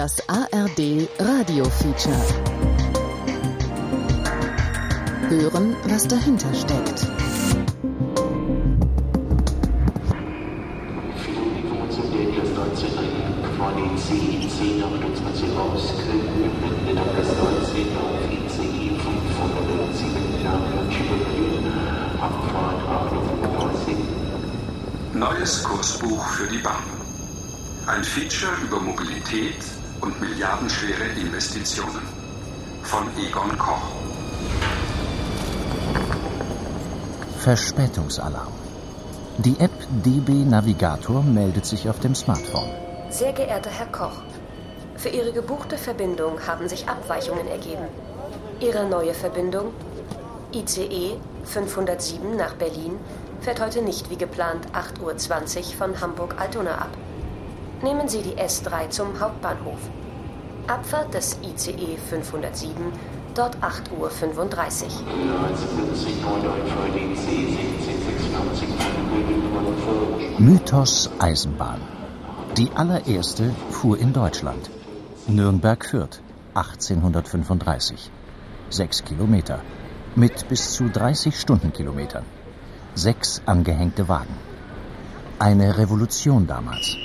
Das ARD Radio Feature. Hören, was dahinter steckt. Neues Kursbuch für die Bahn. Ein Feature über Mobilität und milliardenschwere Investitionen. Von Egon Koch. Verspätungsalarm. Die App DB Navigator meldet sich auf dem Smartphone. Sehr geehrter Herr Koch, für Ihre gebuchte Verbindung haben sich Abweichungen ergeben. Ihre neue Verbindung ICE 507 nach Berlin fährt heute nicht wie geplant 8.20 Uhr von Hamburg-Altona ab. Nehmen Sie die S3 zum Hauptbahnhof. Abfahrt des ICE 507, dort 8.35 Uhr. Mythos Eisenbahn. Die allererste fuhr in Deutschland. Nürnberg-Fürth, 1835. Sechs Kilometer. Mit bis zu 30 Stundenkilometern. Sechs angehängte Wagen. Eine Revolution damals.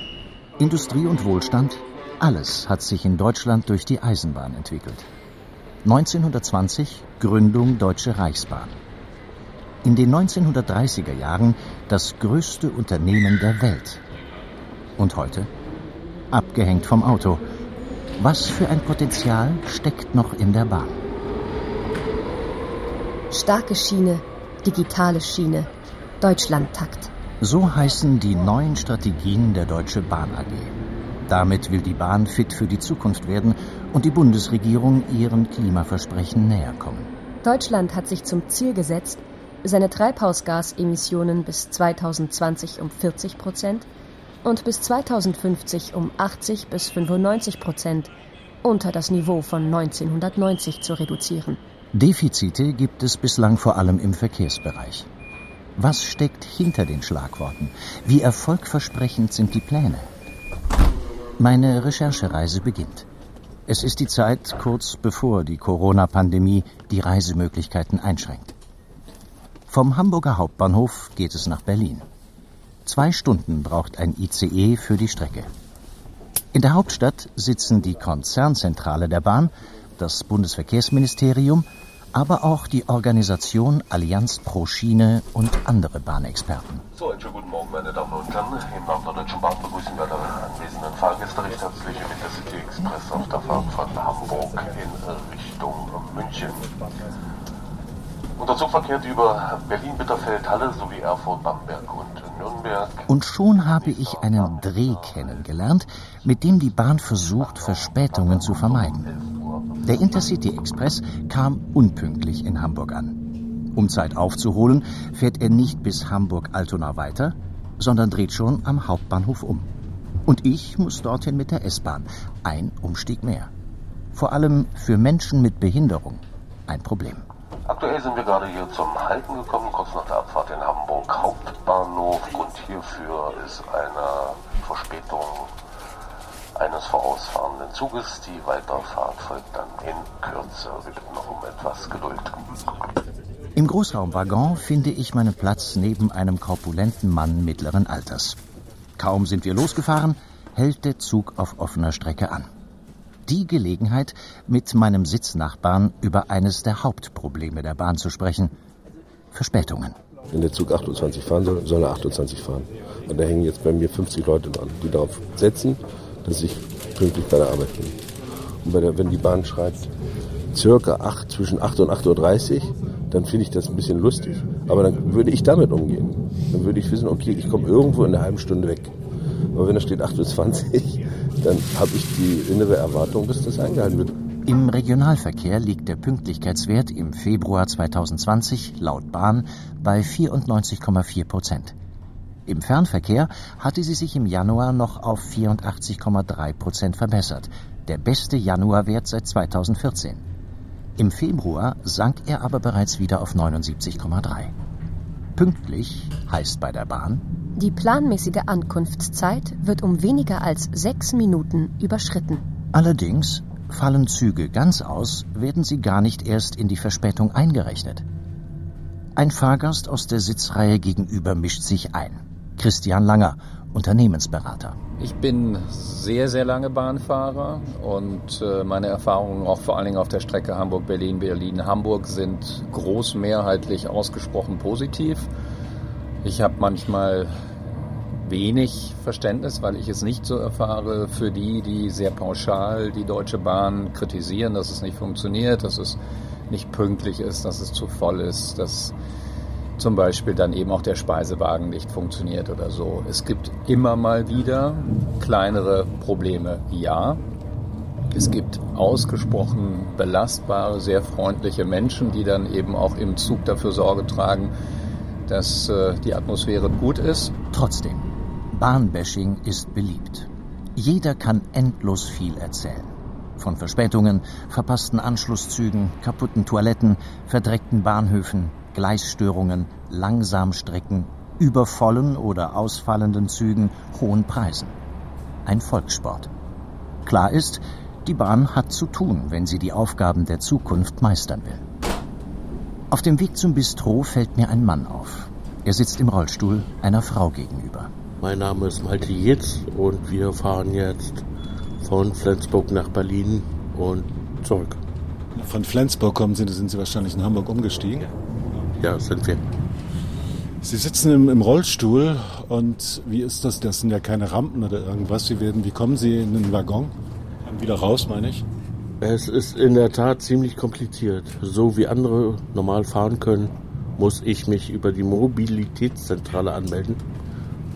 Industrie und Wohlstand, alles hat sich in Deutschland durch die Eisenbahn entwickelt. 1920 Gründung Deutsche Reichsbahn. In den 1930er Jahren das größte Unternehmen der Welt. Und heute? Abgehängt vom Auto. Was für ein Potenzial steckt noch in der Bahn? Starke Schiene, digitale Schiene, Deutschlandtakt. So heißen die neuen Strategien der Deutsche Bahn AG. Damit will die Bahn fit für die Zukunft werden und die Bundesregierung ihren Klimaversprechen näher kommen. Deutschland hat sich zum Ziel gesetzt, seine Treibhausgasemissionen bis 2020 um 40 Prozent und bis 2050 um 80 bis 95 Prozent unter das Niveau von 1990 zu reduzieren. Defizite gibt es bislang vor allem im Verkehrsbereich. Was steckt hinter den Schlagworten? Wie erfolgversprechend sind die Pläne? Meine Recherchereise beginnt. Es ist die Zeit kurz bevor die Corona-Pandemie die Reisemöglichkeiten einschränkt. Vom Hamburger Hauptbahnhof geht es nach Berlin. Zwei Stunden braucht ein ICE für die Strecke. In der Hauptstadt sitzen die Konzernzentrale der Bahn, das Bundesverkehrsministerium aber auch die Organisation Allianz pro Schiene und andere Bahnexperten. So, einen schönen guten Morgen, meine Damen und Herren. Im Namen der Deutschen Bahn begrüßen wir alle anwesenden Fahrgäste recht herzlich im Intercity Express auf der Fahrt von Hamburg in Richtung München. Und der Zug verkehrt über Berlin-Bitterfeld-Halle sowie Erfurt-Bamberg und Nürnberg. Und schon habe ich einen Dreh kennengelernt, mit dem die Bahn versucht, Verspätungen zu vermeiden. Der Intercity Express kam unpünktlich in Hamburg an. Um Zeit aufzuholen, fährt er nicht bis Hamburg-Altona weiter, sondern dreht schon am Hauptbahnhof um. Und ich muss dorthin mit der S-Bahn. Ein Umstieg mehr. Vor allem für Menschen mit Behinderung ein Problem. Aktuell sind wir gerade hier zum Halten gekommen, kurz nach der Abfahrt in Hamburg Hauptbahnhof. Grund hierfür ist eine Verspätung eines vorausfahrenden Zuges. Die Weiterfahrt folgt dann in Kürze. Wir bitten noch um etwas Geduld. Im Großraumwaggon finde ich meinen Platz neben einem korpulenten Mann mittleren Alters. Kaum sind wir losgefahren, hält der Zug auf offener Strecke an. Die Gelegenheit, mit meinem Sitznachbarn über eines der Hauptprobleme der Bahn zu sprechen. Verspätungen. Wenn der Zug 28 fahren soll, soll er 28 fahren. Und da hängen jetzt bei mir 50 Leute dran, die darauf setzen, dass ich pünktlich bei der Arbeit bin. Und der, wenn die Bahn schreibt, circa 8, zwischen 8 und 8.30 Uhr, dann finde ich das ein bisschen lustig. Aber dann würde ich damit umgehen. Dann würde ich wissen, okay, ich komme irgendwo in einer halben Stunde weg. Aber wenn da steht 8.20 Uhr, dann habe ich die innere Erwartung, dass das eingehalten wird. Im Regionalverkehr liegt der Pünktlichkeitswert im Februar 2020 laut Bahn bei 94,4 Prozent. Im Fernverkehr hatte sie sich im Januar noch auf 84,3 Prozent verbessert, der beste Januarwert seit 2014. Im Februar sank er aber bereits wieder auf 79,3. Pünktlich heißt bei der Bahn, die planmäßige Ankunftszeit wird um weniger als sechs Minuten überschritten. Allerdings fallen Züge ganz aus, werden sie gar nicht erst in die Verspätung eingerechnet. Ein Fahrgast aus der Sitzreihe gegenüber mischt sich ein. Christian Langer, Unternehmensberater. Ich bin sehr, sehr lange Bahnfahrer und äh, meine Erfahrungen auch vor allen Dingen auf der Strecke Hamburg-Berlin, Berlin-Hamburg sind großmehrheitlich ausgesprochen positiv. Ich habe manchmal wenig Verständnis, weil ich es nicht so erfahre, für die, die sehr pauschal die Deutsche Bahn kritisieren, dass es nicht funktioniert, dass es nicht pünktlich ist, dass es zu voll ist, dass zum Beispiel dann eben auch der Speisewagen nicht funktioniert oder so. Es gibt immer mal wieder kleinere Probleme, ja. Es gibt ausgesprochen belastbare, sehr freundliche Menschen, die dann eben auch im Zug dafür Sorge tragen, dass äh, die Atmosphäre gut ist. Trotzdem, Bahnbashing ist beliebt. Jeder kann endlos viel erzählen. Von Verspätungen, verpassten Anschlusszügen, kaputten Toiletten, verdreckten Bahnhöfen, Gleisstörungen, Langsamstrecken, übervollen oder ausfallenden Zügen, hohen Preisen. Ein Volkssport. Klar ist, die Bahn hat zu tun, wenn sie die Aufgaben der Zukunft meistern will. Auf dem Weg zum Bistro fällt mir ein Mann auf. Er sitzt im Rollstuhl einer Frau gegenüber. Mein Name ist Malte Jitz und wir fahren jetzt von Flensburg nach Berlin und zurück. Von Flensburg kommen Sie, sind Sie wahrscheinlich in Hamburg umgestiegen? Ja, sind wir. Sie sitzen im, im, Rollstuhl und wie ist das? Das sind ja keine Rampen oder irgendwas. Sie werden, wie kommen Sie in den Waggon? Wieder raus, meine ich? Es ist in der Tat ziemlich kompliziert. So wie andere normal fahren können, muss ich mich über die Mobilitätszentrale anmelden,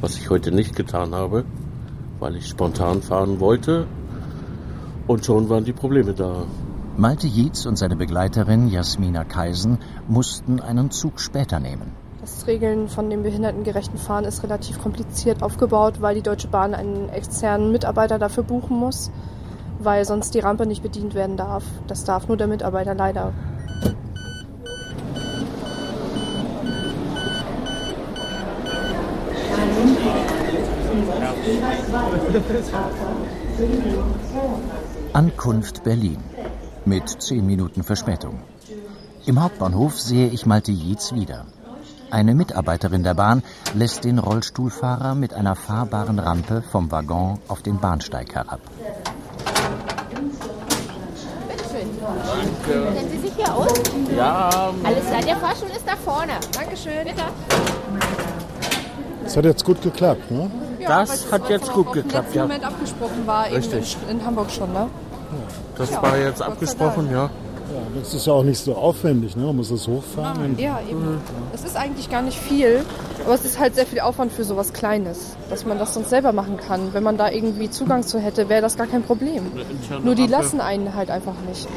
was ich heute nicht getan habe, weil ich spontan fahren wollte. Und schon waren die Probleme da. Malte Jietz und seine Begleiterin Jasmina Kaisen mussten einen Zug später nehmen. Das Regeln von dem behindertengerechten Fahren ist relativ kompliziert aufgebaut, weil die Deutsche Bahn einen externen Mitarbeiter dafür buchen muss, weil sonst die Rampe nicht bedient werden darf. Das darf nur der Mitarbeiter leider. Ankunft Berlin mit zehn Minuten Verspätung. Im Hauptbahnhof sehe ich Malte Jietz wieder. Eine Mitarbeiterin der Bahn lässt den Rollstuhlfahrer mit einer fahrbaren Rampe vom Waggon auf den Bahnsteig herab. Danke. Kennen Sie sich hier aus? Ja. Alles klar, der Fahrstuhl ist da vorne. Dankeschön. Bitte. Das hat jetzt gut geklappt, ne? Ja, das hat jetzt gut geklappt, ja. Moment abgesprochen war Richtig. In, in Hamburg schon, ne? Das ja, war jetzt abgesprochen, ja. Ja, das ist ja auch nicht so aufwendig, ne? Man muss das hochfahren. Ja, eben. Mhm. Es ist eigentlich gar nicht viel, aber es ist halt sehr viel Aufwand für sowas Kleines, dass man das sonst selber machen kann. Wenn man da irgendwie Zugang zu hätte, wäre das gar kein Problem. Nur die lassen einen halt einfach nicht.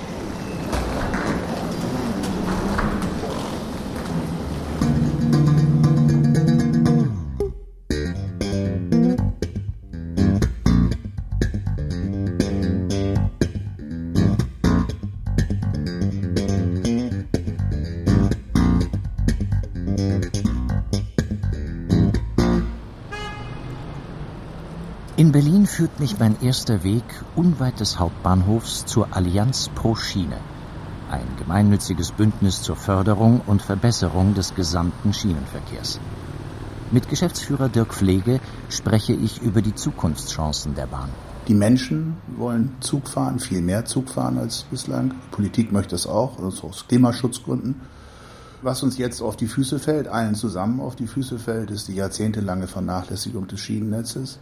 Führt mich mein erster Weg unweit des Hauptbahnhofs zur Allianz pro Schiene, ein gemeinnütziges Bündnis zur Förderung und Verbesserung des gesamten Schienenverkehrs. Mit Geschäftsführer Dirk Pflege spreche ich über die Zukunftschancen der Bahn. Die Menschen wollen Zug fahren, viel mehr Zug fahren als bislang. Die Politik möchte es auch, also aus Klimaschutzgründen. Was uns jetzt auf die Füße fällt, allen zusammen auf die Füße fällt, ist die jahrzehntelange Vernachlässigung des Schienennetzes.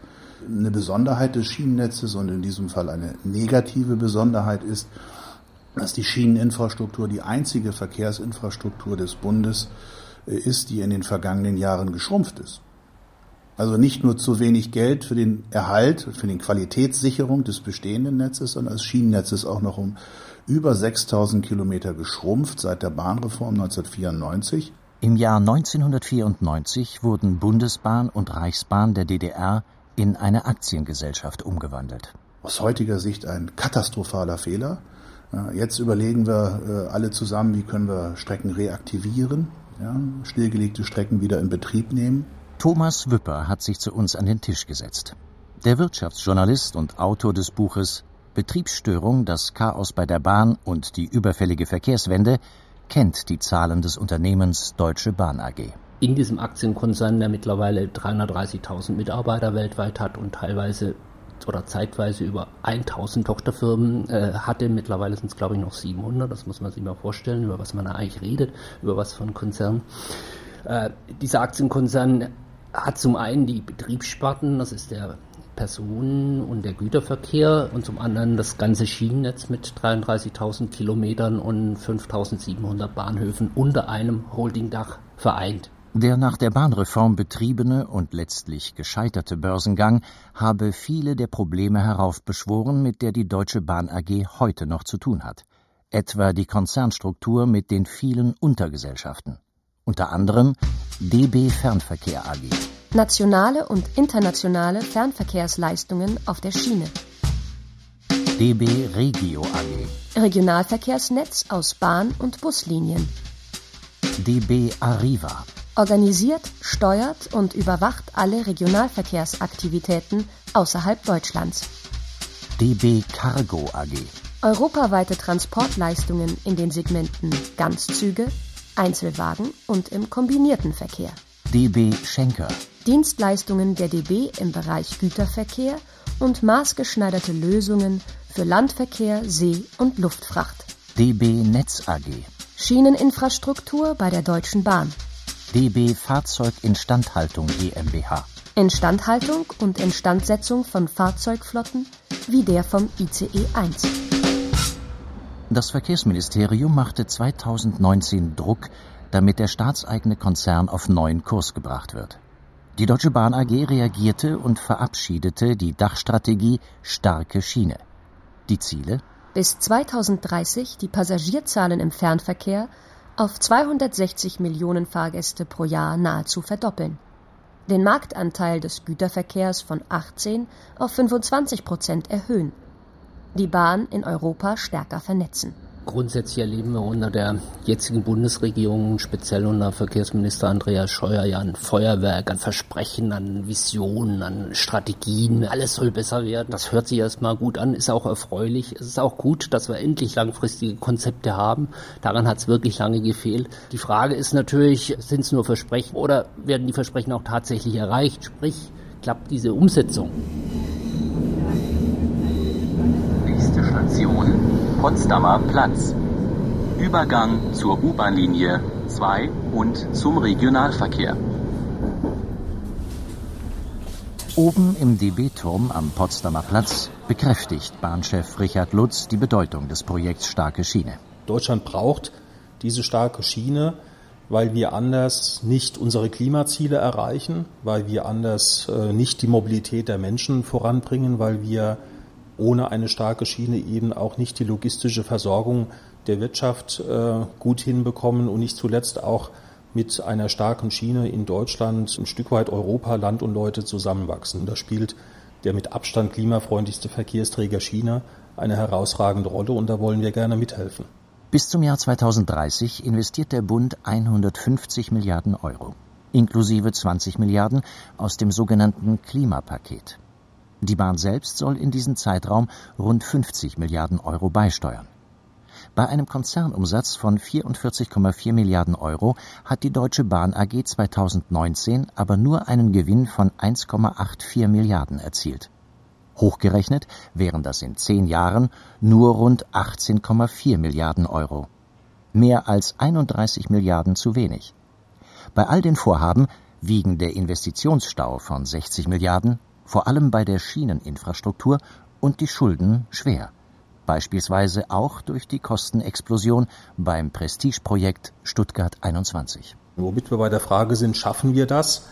Eine Besonderheit des Schienennetzes und in diesem Fall eine negative Besonderheit ist, dass die Schieneninfrastruktur die einzige Verkehrsinfrastruktur des Bundes äh, ist, die in den vergangenen Jahren geschrumpft ist. Also nicht nur zu wenig Geld für den Erhalt, für die Qualitätssicherung des bestehenden Netzes, sondern das Schienennetz ist auch noch um über 6000 Kilometer geschrumpft seit der Bahnreform 1994. Im Jahr 1994 wurden Bundesbahn und Reichsbahn der DDR in eine Aktiengesellschaft umgewandelt. Aus heutiger Sicht ein katastrophaler Fehler. Jetzt überlegen wir äh, alle zusammen, wie können wir Strecken reaktivieren, ja, stillgelegte Strecken wieder in Betrieb nehmen. Thomas Wüpper hat sich zu uns an den Tisch gesetzt. Der Wirtschaftsjournalist und Autor des Buches Betriebsstörung, das Chaos bei der Bahn und die überfällige Verkehrswende kennt die Zahlen des Unternehmens Deutsche Bahn AG. In diesem Aktienkonzern, der mittlerweile 330.000 Mitarbeiter weltweit hat und teilweise oder zeitweise über 1000 Tochterfirmen äh, hatte. Mittlerweile sind es, glaube ich, noch 700. Das muss man sich mal vorstellen, über was man da eigentlich redet, über was für ein Konzern. Äh, dieser Aktienkonzern hat zum einen die Betriebssparten, das ist der Personen- und der Güterverkehr und zum anderen das ganze Schienennetz mit 33.000 Kilometern und 5.700 Bahnhöfen unter einem Holdingdach vereint. Der nach der Bahnreform betriebene und letztlich gescheiterte Börsengang habe viele der Probleme heraufbeschworen, mit der die Deutsche Bahn AG heute noch zu tun hat. Etwa die Konzernstruktur mit den vielen Untergesellschaften. Unter anderem DB Fernverkehr AG. Nationale und internationale Fernverkehrsleistungen auf der Schiene. DB Regio AG. Regionalverkehrsnetz aus Bahn- und Buslinien. DB Arriva organisiert, steuert und überwacht alle Regionalverkehrsaktivitäten außerhalb Deutschlands. DB Cargo AG. Europaweite Transportleistungen in den Segmenten Ganzzüge, Einzelwagen und im kombinierten Verkehr. DB Schenker. Dienstleistungen der DB im Bereich Güterverkehr und maßgeschneiderte Lösungen für Landverkehr, See- und Luftfracht. DB Netz AG. Schieneninfrastruktur bei der Deutschen Bahn. DB Fahrzeuginstandhaltung GmbH. Instandhaltung und Instandsetzung von Fahrzeugflotten wie der vom ICE 1. Das Verkehrsministerium machte 2019 Druck, damit der staatseigene Konzern auf neuen Kurs gebracht wird. Die Deutsche Bahn AG reagierte und verabschiedete die Dachstrategie Starke Schiene. Die Ziele? Bis 2030 die Passagierzahlen im Fernverkehr auf 260 Millionen Fahrgäste pro Jahr nahezu verdoppeln, den Marktanteil des Güterverkehrs von 18 auf 25 Prozent erhöhen, die Bahn in Europa stärker vernetzen Grundsätzlich erleben wir unter der jetzigen Bundesregierung, speziell unter Verkehrsminister Andreas Scheuer, ja ein Feuerwerk an Versprechen, an Visionen, an Strategien. Alles soll besser werden. Das hört sich erstmal gut an, ist auch erfreulich. Es ist auch gut, dass wir endlich langfristige Konzepte haben. Daran hat es wirklich lange gefehlt. Die Frage ist natürlich, sind es nur Versprechen oder werden die Versprechen auch tatsächlich erreicht? Sprich, klappt diese Umsetzung? Nächste Station Potsdamer Platz. Übergang zur U-Bahn-Linie 2 und zum Regionalverkehr. Oben im DB-Turm am Potsdamer Platz bekräftigt Bahnchef Richard Lutz die Bedeutung des Projekts Starke Schiene. Deutschland braucht diese starke Schiene, weil wir anders nicht unsere Klimaziele erreichen, weil wir anders äh, nicht die Mobilität der Menschen voranbringen, weil wir ohne eine starke Schiene eben auch nicht die logistische Versorgung der Wirtschaft äh, gut hinbekommen und nicht zuletzt auch mit einer starken Schiene in Deutschland ein Stück weit Europa, Land und Leute zusammenwachsen. Da spielt der mit Abstand klimafreundlichste Verkehrsträger China eine herausragende Rolle und da wollen wir gerne mithelfen. Bis zum Jahr 2030 investiert der Bund 150 Milliarden Euro, inklusive 20 Milliarden aus dem sogenannten Klimapaket. Die Bahn selbst soll in diesem Zeitraum rund 50 Milliarden Euro beisteuern. Bei einem Konzernumsatz von 44,4 Milliarden Euro hat die Deutsche Bahn AG 2019 aber nur einen Gewinn von 1,84 Milliarden erzielt. Hochgerechnet wären das in zehn Jahren nur rund 18,4 Milliarden Euro. Mehr als 31 Milliarden zu wenig. Bei all den Vorhaben wiegen der Investitionsstau von 60 Milliarden vor allem bei der Schieneninfrastruktur und die Schulden schwer. Beispielsweise auch durch die Kostenexplosion beim Prestigeprojekt Stuttgart 21. Womit wir bei der Frage sind, schaffen wir das?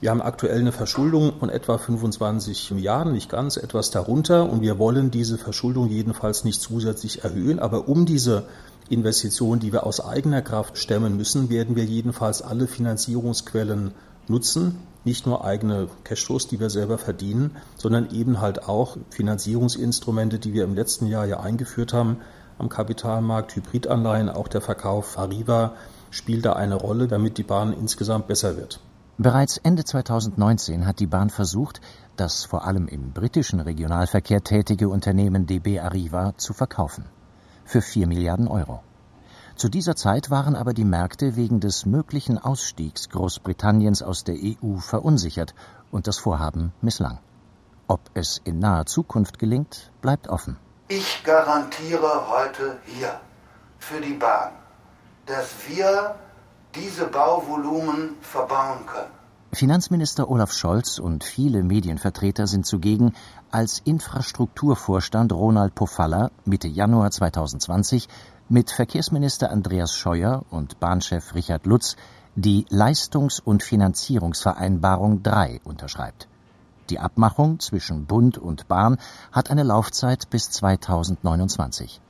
Wir haben aktuell eine Verschuldung von etwa 25 Milliarden, nicht ganz, etwas darunter. Und wir wollen diese Verschuldung jedenfalls nicht zusätzlich erhöhen. Aber um diese Investitionen, die wir aus eigener Kraft stemmen müssen, werden wir jedenfalls alle Finanzierungsquellen nutzen nicht nur eigene Cashflows, die wir selber verdienen, sondern eben halt auch Finanzierungsinstrumente, die wir im letzten Jahr ja eingeführt haben am Kapitalmarkt, Hybridanleihen, auch der Verkauf Arriva spielt da eine Rolle, damit die Bahn insgesamt besser wird. Bereits Ende 2019 hat die Bahn versucht, das vor allem im britischen Regionalverkehr tätige Unternehmen DB Arriva zu verkaufen. Für 4 Milliarden Euro. Zu dieser Zeit waren aber die Märkte wegen des möglichen Ausstiegs Großbritanniens aus der EU verunsichert und das Vorhaben misslang. Ob es in naher Zukunft gelingt, bleibt offen. Ich garantiere heute hier für die Bahn, dass wir diese Bauvolumen verbauen können. Finanzminister Olaf Scholz und viele Medienvertreter sind zugegen, als Infrastrukturvorstand Ronald Pofalla Mitte Januar 2020 mit Verkehrsminister Andreas Scheuer und Bahnchef Richard Lutz die Leistungs- und Finanzierungsvereinbarung 3 unterschreibt. Die Abmachung zwischen Bund und Bahn hat eine Laufzeit bis 2029.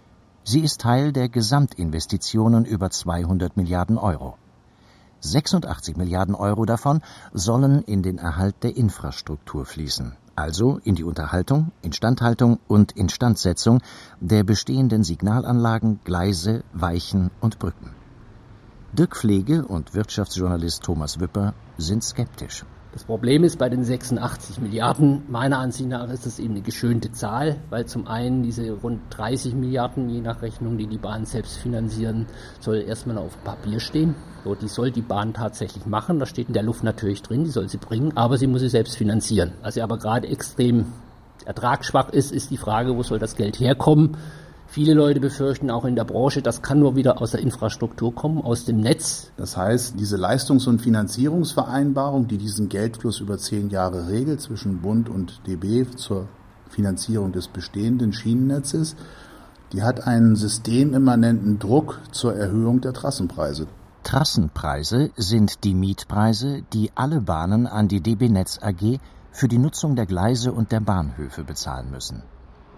Sie ist Teil der Gesamtinvestitionen über 200 Milliarden Euro. 86 Milliarden Euro davon sollen in den Erhalt der Infrastruktur fließen, also in die Unterhaltung, Instandhaltung und Instandsetzung der bestehenden Signalanlagen, Gleise, Weichen und Brücken. Dirk Pflege und Wirtschaftsjournalist Thomas Wipper sind skeptisch. Das Problem ist bei den 86 Milliarden, meiner Ansicht nach ist es eben eine geschönte Zahl, weil zum einen diese rund 30 Milliarden, je nach Rechnung, die die Bahn selbst finanzieren, soll erstmal auf Papier stehen. So, die soll die Bahn tatsächlich machen, das steht in der Luft natürlich drin, die soll sie bringen, aber sie muss sie selbst finanzieren. Was sie aber gerade extrem ertragsschwach ist, ist die Frage, wo soll das Geld herkommen? Viele Leute befürchten auch in der Branche, das kann nur wieder aus der Infrastruktur kommen, aus dem Netz. Das heißt, diese Leistungs- und Finanzierungsvereinbarung, die diesen Geldfluss über zehn Jahre regelt zwischen Bund und DB zur Finanzierung des bestehenden Schienennetzes, die hat einen systemimmanenten Druck zur Erhöhung der Trassenpreise. Trassenpreise sind die Mietpreise, die alle Bahnen an die DB Netz AG für die Nutzung der Gleise und der Bahnhöfe bezahlen müssen.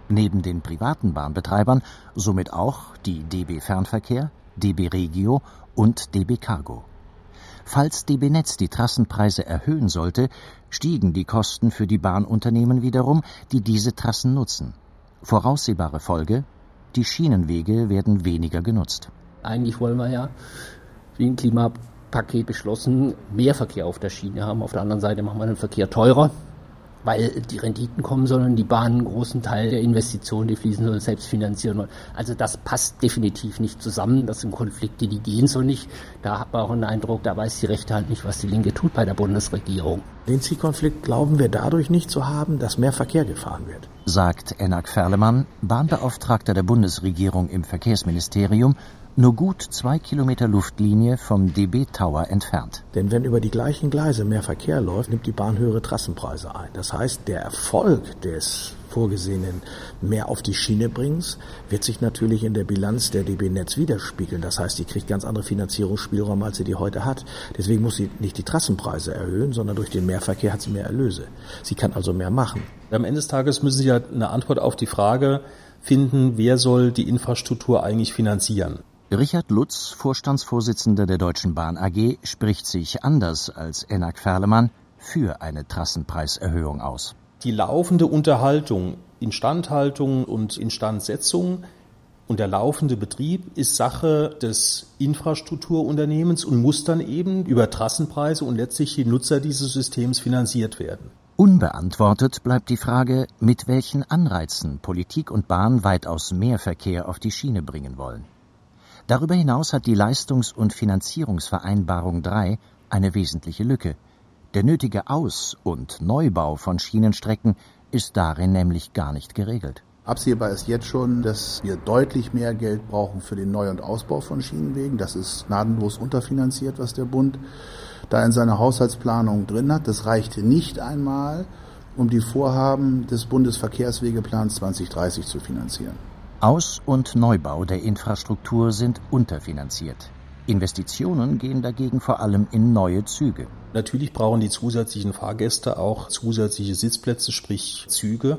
Neben den privaten Bahnbetreibern somit auch die DB Fernverkehr, DB Regio und DB Cargo. Falls DB Netz die Trassenpreise erhöhen sollte, stiegen die Kosten für die Bahnunternehmen wiederum, die diese Trassen nutzen. Voraussehbare Folge die Schienenwege werden weniger genutzt. Eigentlich wollen wir ja, wie ein Klimapaket beschlossen, mehr Verkehr auf der Schiene haben. Auf der anderen Seite machen wir den Verkehr teurer weil die Renditen kommen sollen, die Bahn einen großen Teil der Investitionen, die fließen sollen, selbst finanzieren wollen. Also das passt definitiv nicht zusammen. Das sind Konflikte, die gehen so nicht. Da hat man auch einen Eindruck, da weiß die rechte Hand nicht, was die Linke tut bei der Bundesregierung. Den Zielkonflikt glauben wir dadurch nicht zu haben, dass mehr Verkehr gefahren wird. Sagt Enak Ferlemann, Bahnbeauftragter der Bundesregierung im Verkehrsministerium nur gut zwei Kilometer Luftlinie vom DB Tower entfernt. Denn wenn über die gleichen Gleise mehr Verkehr läuft, nimmt die Bahn höhere Trassenpreise ein. Das heißt, der Erfolg des vorgesehenen mehr auf die Schiene bringens, wird sich natürlich in der Bilanz der DB Netz widerspiegeln. Das heißt, die kriegt ganz andere Finanzierungsspielräume, als sie die heute hat. Deswegen muss sie nicht die Trassenpreise erhöhen, sondern durch den Mehrverkehr hat sie mehr Erlöse. Sie kann also mehr machen. Am Ende des Tages müssen Sie ja eine Antwort auf die Frage finden, wer soll die Infrastruktur eigentlich finanzieren? Richard Lutz, Vorstandsvorsitzender der Deutschen Bahn AG, spricht sich anders als Enak Ferlemann für eine Trassenpreiserhöhung aus. Die laufende Unterhaltung, Instandhaltung und Instandsetzung und der laufende Betrieb ist Sache des Infrastrukturunternehmens und muss dann eben über Trassenpreise und letztlich die Nutzer dieses Systems finanziert werden. Unbeantwortet bleibt die Frage, mit welchen Anreizen Politik und Bahn weitaus mehr Verkehr auf die Schiene bringen wollen. Darüber hinaus hat die Leistungs- und Finanzierungsvereinbarung 3 eine wesentliche Lücke. Der nötige Aus- und Neubau von Schienenstrecken ist darin nämlich gar nicht geregelt. Absehbar ist jetzt schon, dass wir deutlich mehr Geld brauchen für den Neu- und Ausbau von Schienenwegen. Das ist gnadenlos unterfinanziert, was der Bund da in seiner Haushaltsplanung drin hat. Das reicht nicht einmal, um die Vorhaben des Bundesverkehrswegeplans 2030 zu finanzieren. Aus- und Neubau der Infrastruktur sind unterfinanziert. Investitionen gehen dagegen vor allem in neue Züge. Natürlich brauchen die zusätzlichen Fahrgäste auch zusätzliche Sitzplätze, sprich Züge.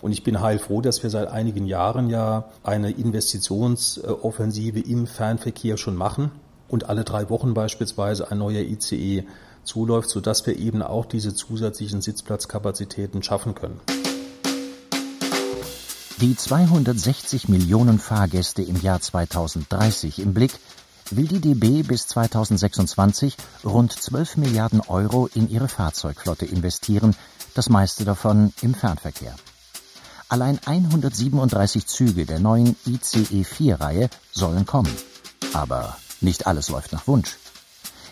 Und ich bin heilfroh, dass wir seit einigen Jahren ja eine Investitionsoffensive im Fernverkehr schon machen und alle drei Wochen beispielsweise ein neuer ICE zuläuft, sodass wir eben auch diese zusätzlichen Sitzplatzkapazitäten schaffen können. Die 260 Millionen Fahrgäste im Jahr 2030 im Blick will die DB bis 2026 rund 12 Milliarden Euro in ihre Fahrzeugflotte investieren, das meiste davon im Fernverkehr. Allein 137 Züge der neuen ICE 4-Reihe sollen kommen. Aber nicht alles läuft nach Wunsch.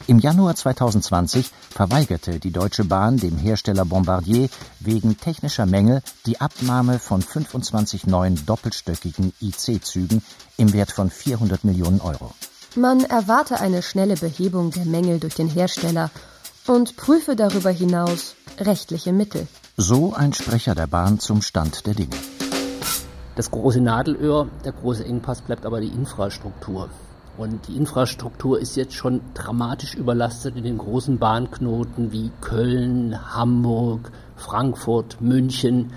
Im Januar 2020 verweigerte die Deutsche Bahn dem Hersteller Bombardier wegen technischer Mängel die Abnahme von 25 neuen doppelstöckigen IC-Zügen im Wert von 400 Millionen Euro. Man erwarte eine schnelle Behebung der Mängel durch den Hersteller und prüfe darüber hinaus rechtliche Mittel. So ein Sprecher der Bahn zum Stand der Dinge. Das große Nadelöhr, der große Engpass bleibt aber die Infrastruktur. Und die Infrastruktur ist jetzt schon dramatisch überlastet in den großen Bahnknoten wie Köln, Hamburg, Frankfurt, München.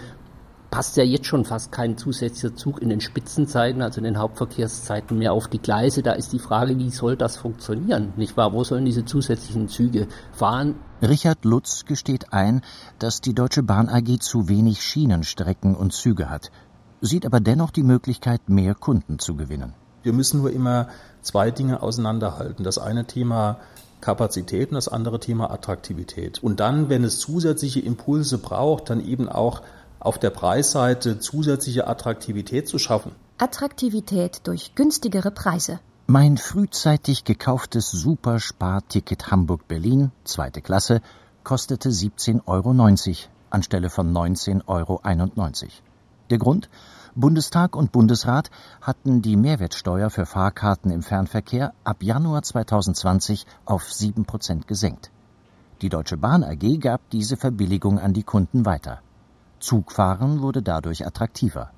Passt ja jetzt schon fast kein zusätzlicher Zug in den Spitzenzeiten, also in den Hauptverkehrszeiten mehr auf die Gleise. Da ist die Frage, wie soll das funktionieren? Nicht wahr? Wo sollen diese zusätzlichen Züge fahren? Richard Lutz gesteht ein, dass die Deutsche Bahn AG zu wenig Schienenstrecken und Züge hat, sieht aber dennoch die Möglichkeit, mehr Kunden zu gewinnen. Wir müssen nur immer zwei Dinge auseinanderhalten. Das eine Thema Kapazität und das andere Thema Attraktivität. Und dann, wenn es zusätzliche Impulse braucht, dann eben auch auf der Preisseite zusätzliche Attraktivität zu schaffen. Attraktivität durch günstigere Preise. Mein frühzeitig gekauftes Supersparticket Hamburg-Berlin, zweite Klasse, kostete 17,90 Euro anstelle von 19,91 Euro. Der Grund? Bundestag und Bundesrat hatten die Mehrwertsteuer für Fahrkarten im Fernverkehr ab Januar 2020 auf 7 Prozent gesenkt. Die Deutsche Bahn AG gab diese Verbilligung an die Kunden weiter. Zugfahren wurde dadurch attraktiver.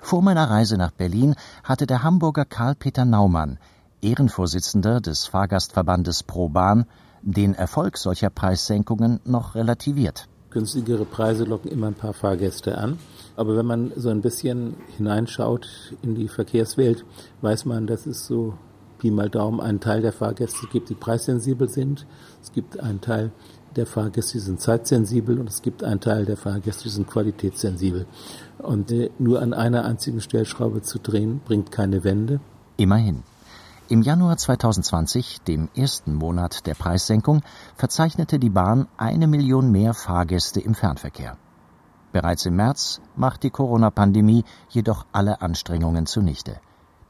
Vor meiner Reise nach Berlin hatte der Hamburger Karl-Peter Naumann, Ehrenvorsitzender des Fahrgastverbandes Pro Bahn, den Erfolg solcher Preissenkungen noch relativiert. Günstigere Preise locken immer ein paar Fahrgäste an. Aber wenn man so ein bisschen hineinschaut in die Verkehrswelt, weiß man, dass es so Pi mal Daumen einen Teil der Fahrgäste gibt, die preissensibel sind. Es gibt einen Teil der Fahrgäste, die sind zeitsensibel und es gibt einen Teil der Fahrgäste, die sind qualitätssensibel. Und äh, nur an einer einzigen Stellschraube zu drehen, bringt keine Wende. Immerhin. Im Januar 2020, dem ersten Monat der Preissenkung, verzeichnete die Bahn eine Million mehr Fahrgäste im Fernverkehr. Bereits im März macht die Corona-Pandemie jedoch alle Anstrengungen zunichte.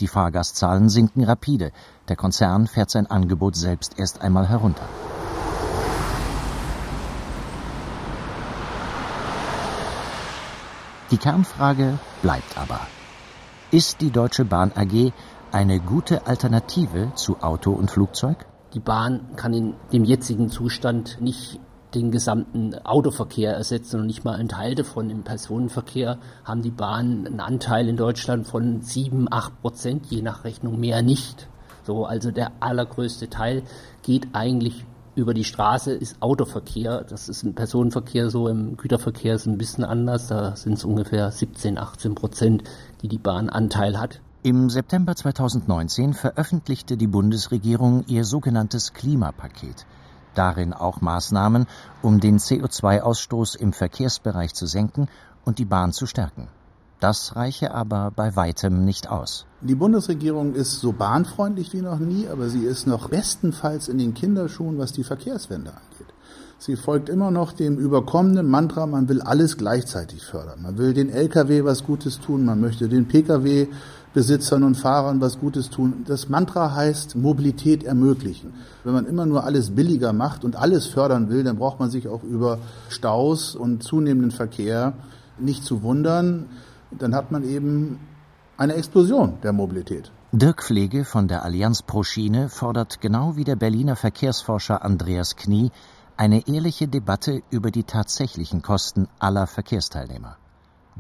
Die Fahrgastzahlen sinken rapide. Der Konzern fährt sein Angebot selbst erst einmal herunter. Die Kernfrage bleibt aber. Ist die Deutsche Bahn AG eine gute Alternative zu Auto und Flugzeug? Die Bahn kann in dem jetzigen Zustand nicht den gesamten Autoverkehr ersetzen und nicht mal ein Teil davon. Im Personenverkehr haben die Bahnen einen Anteil in Deutschland von sieben, acht Prozent, je nach Rechnung mehr nicht. So, also der allergrößte Teil geht eigentlich über die Straße, ist Autoverkehr. Das ist im Personenverkehr so, im Güterverkehr ist es ein bisschen anders. Da sind es ungefähr 17, 18 Prozent, die die Bahn Anteil hat. Im September 2019 veröffentlichte die Bundesregierung ihr sogenanntes Klimapaket darin auch Maßnahmen, um den CO2-Ausstoß im Verkehrsbereich zu senken und die Bahn zu stärken. Das reiche aber bei weitem nicht aus. Die Bundesregierung ist so bahnfreundlich wie noch nie, aber sie ist noch bestenfalls in den Kinderschuhen, was die Verkehrswende angeht. Sie folgt immer noch dem überkommenen Mantra, man will alles gleichzeitig fördern. Man will den Lkw was Gutes tun, man möchte den Pkw Besitzern und Fahrern was Gutes tun. Das Mantra heißt Mobilität ermöglichen. Wenn man immer nur alles billiger macht und alles fördern will, dann braucht man sich auch über Staus und zunehmenden Verkehr nicht zu wundern. Dann hat man eben eine Explosion der Mobilität. Dirk Pflege von der Allianz Pro Schiene fordert genau wie der Berliner Verkehrsforscher Andreas Knie eine ehrliche Debatte über die tatsächlichen Kosten aller Verkehrsteilnehmer.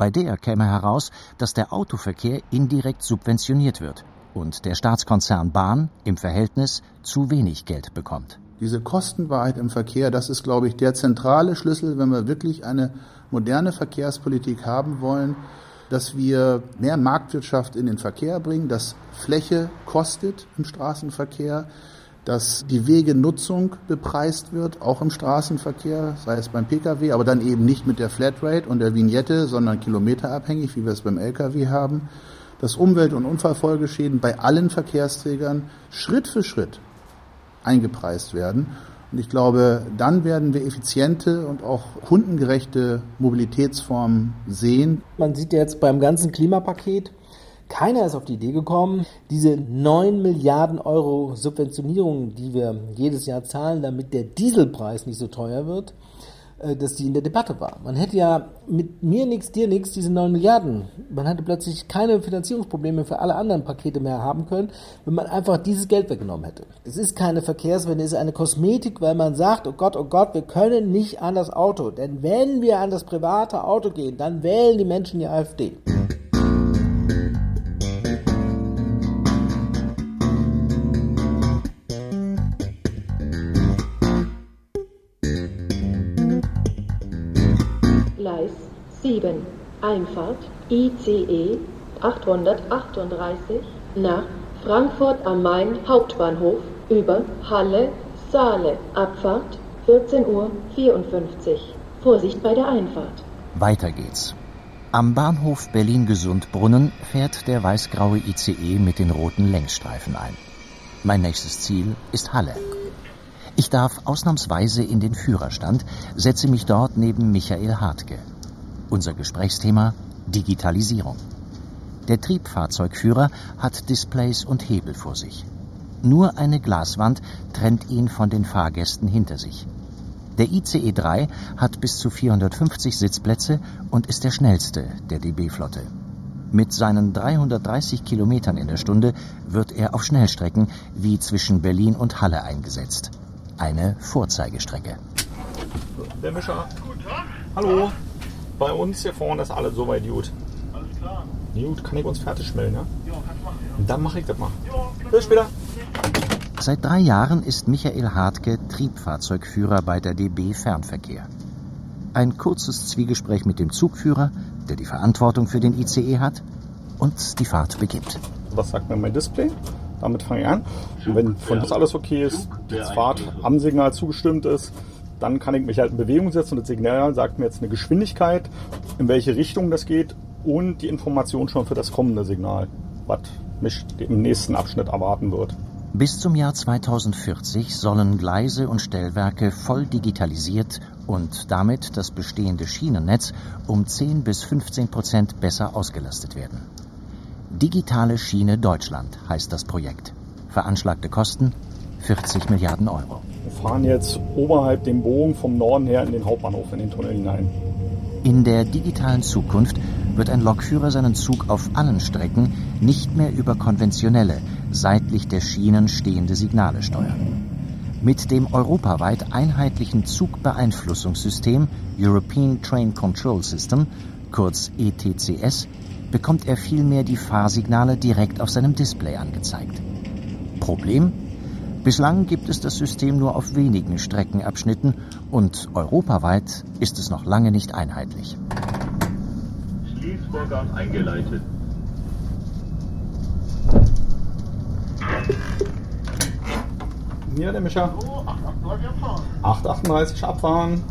Bei der käme heraus, dass der Autoverkehr indirekt subventioniert wird und der Staatskonzern Bahn im Verhältnis zu wenig Geld bekommt. Diese Kostenwahrheit im Verkehr, das ist, glaube ich, der zentrale Schlüssel, wenn wir wirklich eine moderne Verkehrspolitik haben wollen, dass wir mehr Marktwirtschaft in den Verkehr bringen, dass Fläche kostet im Straßenverkehr, dass die Wegenutzung bepreist wird, auch im Straßenverkehr, sei es beim Pkw, aber dann eben nicht mit der Flatrate und der Vignette, sondern kilometerabhängig, wie wir es beim Lkw haben, dass Umwelt- und Unfallfolgeschäden bei allen Verkehrsträgern Schritt für Schritt eingepreist werden. Und ich glaube, dann werden wir effiziente und auch kundengerechte Mobilitätsformen sehen. Man sieht jetzt beim ganzen Klimapaket, keiner ist auf die Idee gekommen, diese 9 Milliarden Euro Subventionierung, die wir jedes Jahr zahlen, damit der Dieselpreis nicht so teuer wird, äh, dass die in der Debatte war. Man hätte ja mit mir nichts, dir nichts, diese 9 Milliarden. Man hätte plötzlich keine Finanzierungsprobleme für alle anderen Pakete mehr haben können, wenn man einfach dieses Geld weggenommen hätte. Es ist keine Verkehrswende, es ist eine Kosmetik, weil man sagt, oh Gott, oh Gott, wir können nicht an das Auto. Denn wenn wir an das private Auto gehen, dann wählen die Menschen die AfD. 7, Einfahrt ICE 838 nach Frankfurt am Main Hauptbahnhof über Halle, Saale, Abfahrt 14.54 Uhr. Vorsicht bei der Einfahrt. Weiter geht's. Am Bahnhof Berlin-Gesundbrunnen fährt der weißgraue ICE mit den roten Längsstreifen ein. Mein nächstes Ziel ist Halle. Ich darf ausnahmsweise in den Führerstand, setze mich dort neben Michael Hartke. Unser Gesprächsthema Digitalisierung. Der Triebfahrzeugführer hat Displays und Hebel vor sich. Nur eine Glaswand trennt ihn von den Fahrgästen hinter sich. Der ICE 3 hat bis zu 450 Sitzplätze und ist der schnellste der DB-Flotte. Mit seinen 330 Kilometern in der Stunde wird er auf Schnellstrecken wie zwischen Berlin und Halle eingesetzt. Eine Vorzeigestrecke. Der Mischer. Hallo. Bei uns hier vorne ist alles soweit gut. Alles klar. Gut, kann ich uns fertig schmelzen, ja? Ja, kannst machen. Dann mache ich das mal. Bis später. Seit drei Jahren ist Michael Hartke Triebfahrzeugführer bei der DB Fernverkehr. Ein kurzes Zwiegespräch mit dem Zugführer, der die Verantwortung für den ICE hat, und die Fahrt beginnt. Was sagt mir mein Display? Damit fange ich an. Und wenn von das alles okay ist, die Fahrt am Signal zugestimmt ist, dann kann ich mich halt in Bewegung setzen und das Signal sagt mir jetzt eine Geschwindigkeit, in welche Richtung das geht und die Information schon für das kommende Signal, was mich im nächsten Abschnitt erwarten wird. Bis zum Jahr 2040 sollen Gleise und Stellwerke voll digitalisiert und damit das bestehende Schienennetz um 10 bis 15 Prozent besser ausgelastet werden. Digitale Schiene Deutschland heißt das Projekt. Veranschlagte Kosten 40 Milliarden Euro. Wir fahren jetzt oberhalb dem Bogen vom Norden her in den Hauptbahnhof, in den Tunnel hinein. In der digitalen Zukunft wird ein Lokführer seinen Zug auf allen Strecken nicht mehr über konventionelle, seitlich der Schienen stehende Signale steuern. Mit dem europaweit einheitlichen Zugbeeinflussungssystem European Train Control System, kurz ETCS, bekommt er vielmehr die Fahrsignale direkt auf seinem Display angezeigt. Problem? Bislang gibt es das System nur auf wenigen Streckenabschnitten und europaweit ist es noch lange nicht einheitlich. Schließvorgang eingeleitet. Hier der Mischer. 838 abfahren.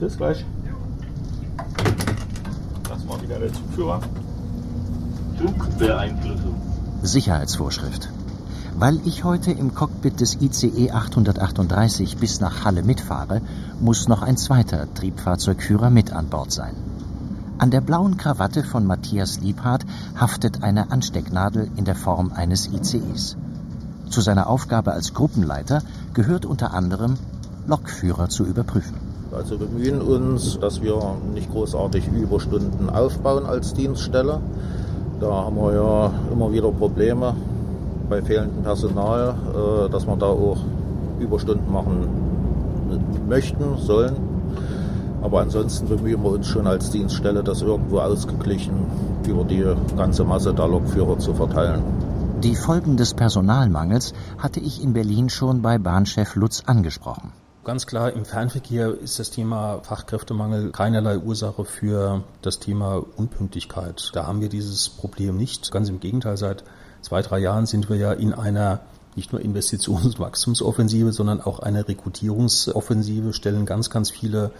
Bis gleich. Das war wieder der Zugführer. Zugbeeinflussung. Sicherheitsvorschrift. Weil ich heute im Cockpit des ICE 838 bis nach Halle mitfahre, muss noch ein zweiter Triebfahrzeugführer mit an Bord sein. An der blauen Krawatte von Matthias Liebhardt haftet eine Anstecknadel in der Form eines ICEs. Zu seiner Aufgabe als Gruppenleiter gehört unter anderem, Lokführer zu überprüfen. Also bemühen uns, dass wir nicht großartig Überstunden aufbauen als Dienststelle. Da haben wir ja immer wieder Probleme bei fehlendem Personal, äh, dass wir da auch Überstunden machen möchten, sollen. Aber ansonsten bemühen wir uns schon als Dienststelle, das irgendwo ausgeglichen über die ganze Masse der Lokführer zu verteilen. Die Folgen des Personalmangels hatte ich in Berlin schon bei Bahnchef Lutz angesprochen. Ganz klar, im Fernverkehr ist das Thema Fachkräftemangel keinerlei Ursache für das Thema Unpünktlichkeit. Da haben wir dieses Problem nicht. Ganz im Gegenteil, seit zwei, drei Jahren sind wir ja in einer nicht nur Investitions- und Wachstumsoffensive, sondern auch eine Rekrutierungsoffensive, stellen ganz, ganz viele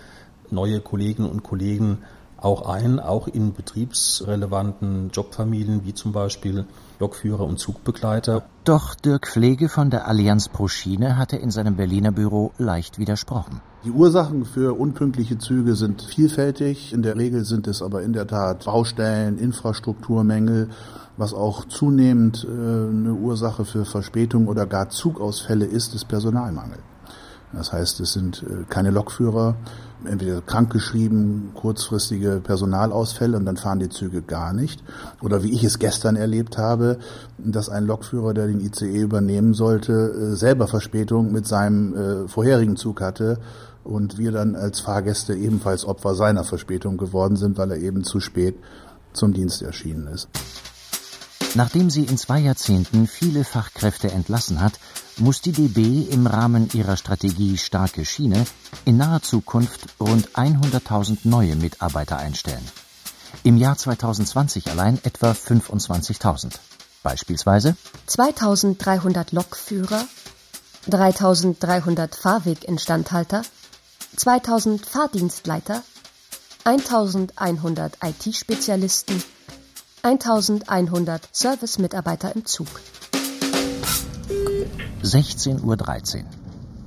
neue Kolleginnen und Kollegen auch ein, auch in betriebsrelevanten Jobfamilien wie zum Beispiel Lokführer und Zugbegleiter. Doch Dirk Pflege von der Allianz pro Schiene hatte in seinem Berliner Büro leicht widersprochen. Die Ursachen für unpünktliche Züge sind vielfältig. In der Regel sind es aber in der Tat Baustellen, Infrastrukturmängel, was auch zunehmend äh, eine Ursache für Verspätung oder gar Zugausfälle ist, ist Personalmangel. Das heißt, es sind äh, keine Lokführer, entweder krankgeschrieben, kurzfristige Personalausfälle und dann fahren die Züge gar nicht. Oder wie ich es gestern erlebt habe, dass ein Lokführer, der den ICE übernehmen sollte, äh, selber Verspätung mit seinem vorherigen Zug hatte und wir dann als Fahrgäste ebenfalls Opfer seiner Verspätung geworden sind, weil er eben zu spät zum Dienst erschienen ist. Nachdem sie in zwei Jahrzehnten viele Fachkräfte entlassen hat, muss die DB im Rahmen ihrer Strategie Starke Schiene in naher Zukunft rund 100.000 neue Mitarbeiter einstellen. Im Jahr 2020 allein etwa 25.000. Beispielsweise 2300 Lokführer, 3300 Fahrweginstandhalter, 2000 Fahrdienstleiter, 1100 IT-Spezialisten, 1100 Servicemitarbeiter im Zug. 16.13 Uhr.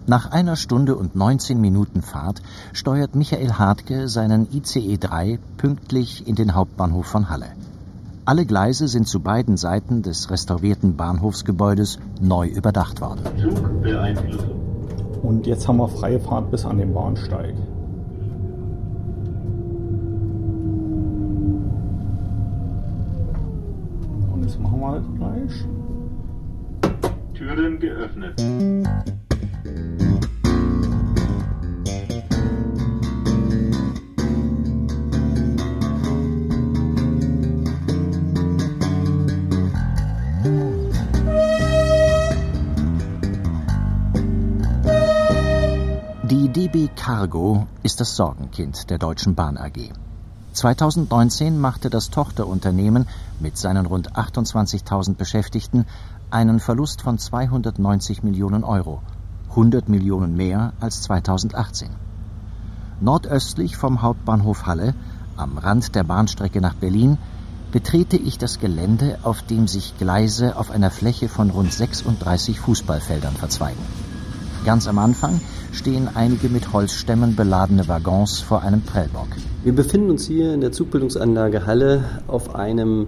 Nach einer Stunde und 19 Minuten Fahrt steuert Michael Hartke seinen ICE 3 pünktlich in den Hauptbahnhof von Halle. Alle Gleise sind zu beiden Seiten des restaurierten Bahnhofsgebäudes neu überdacht worden. Und jetzt haben wir freie Fahrt bis an den Bahnsteig. Und das machen wir halt gleich. Türen geöffnet. Ist das Sorgenkind der Deutschen Bahn AG. 2019 machte das Tochterunternehmen mit seinen rund 28.000 Beschäftigten einen Verlust von 290 Millionen Euro, 100 Millionen mehr als 2018. Nordöstlich vom Hauptbahnhof Halle, am Rand der Bahnstrecke nach Berlin, betrete ich das Gelände, auf dem sich Gleise auf einer Fläche von rund 36 Fußballfeldern verzweigen. Ganz am Anfang stehen einige mit Holzstämmen beladene Waggons vor einem Prellbock. Wir befinden uns hier in der Zugbildungsanlage Halle auf einem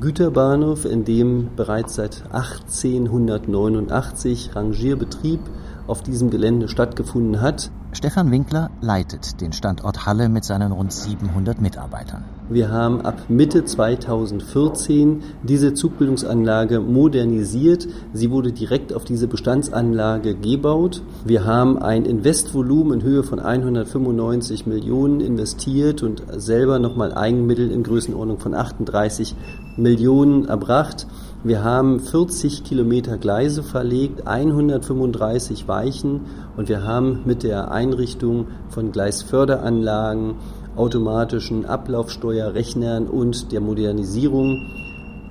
Güterbahnhof, in dem bereits seit 1889 Rangierbetrieb auf diesem Gelände stattgefunden hat. Stefan Winkler leitet den Standort Halle mit seinen rund 700 Mitarbeitern. Wir haben ab Mitte 2014 diese Zugbildungsanlage modernisiert. Sie wurde direkt auf diese Bestandsanlage gebaut. Wir haben ein Investvolumen in Höhe von 195 Millionen investiert und selber nochmal Eigenmittel in Größenordnung von 38 Millionen erbracht. Wir haben 40 Kilometer Gleise verlegt, 135 Weichen und wir haben mit der Einrichtung von Gleisförderanlagen, automatischen Ablaufsteuerrechnern und der Modernisierung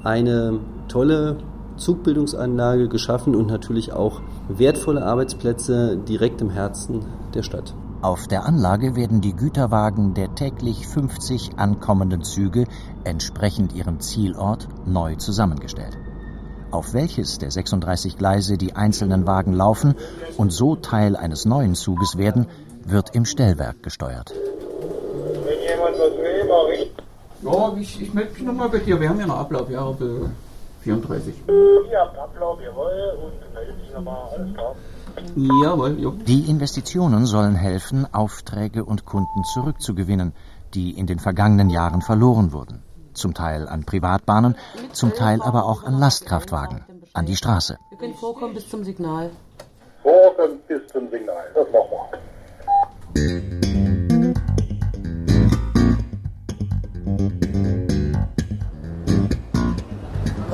eine tolle Zugbildungsanlage geschaffen und natürlich auch wertvolle Arbeitsplätze direkt im Herzen der Stadt. Auf der Anlage werden die Güterwagen der täglich 50 ankommenden Züge entsprechend ihrem Zielort neu zusammengestellt. Auf welches der 36 Gleise die einzelnen Wagen laufen und so Teil eines neuen Zuges werden, wird im Stellwerk gesteuert. Ja, ich, ich melde mich nochmal bei dir. Wir haben ja noch Ablauf, ja, ab 34. Ihr habt Ablauf, jawohl, und meldet sich nochmal, alles klar. Jawohl, jo. Die Investitionen sollen helfen, Aufträge und Kunden zurückzugewinnen, die in den vergangenen Jahren verloren wurden. Zum Teil an Privatbahnen, zum Teil aber auch an Lastkraftwagen, an die Straße. Wir können vorkommen bis zum Signal. Vorkommen bis zum Signal, das machen wir.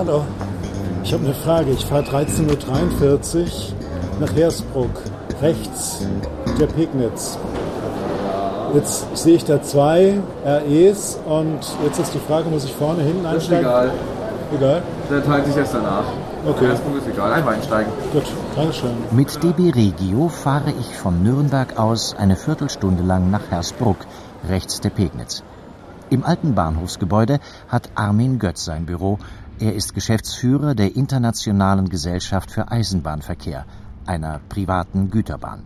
Hallo, ich habe eine Frage. Ich fahre 13.43 Uhr nach Hersbruck, rechts der Pegnitz. Jetzt sehe ich da zwei REs und jetzt ist die Frage, muss ich vorne hinten Das ist einsteigen? egal. Egal? Der teilt sich erst danach. Okay. Erstmal ist egal, einfach einsteigen. Gut, Dankeschön. Mit DB Regio fahre ich von Nürnberg aus eine Viertelstunde lang nach Hersbruck, rechts der Pegnitz. Im alten Bahnhofsgebäude hat Armin Götz sein Büro. Er ist Geschäftsführer der Internationalen Gesellschaft für Eisenbahnverkehr, einer privaten Güterbahn.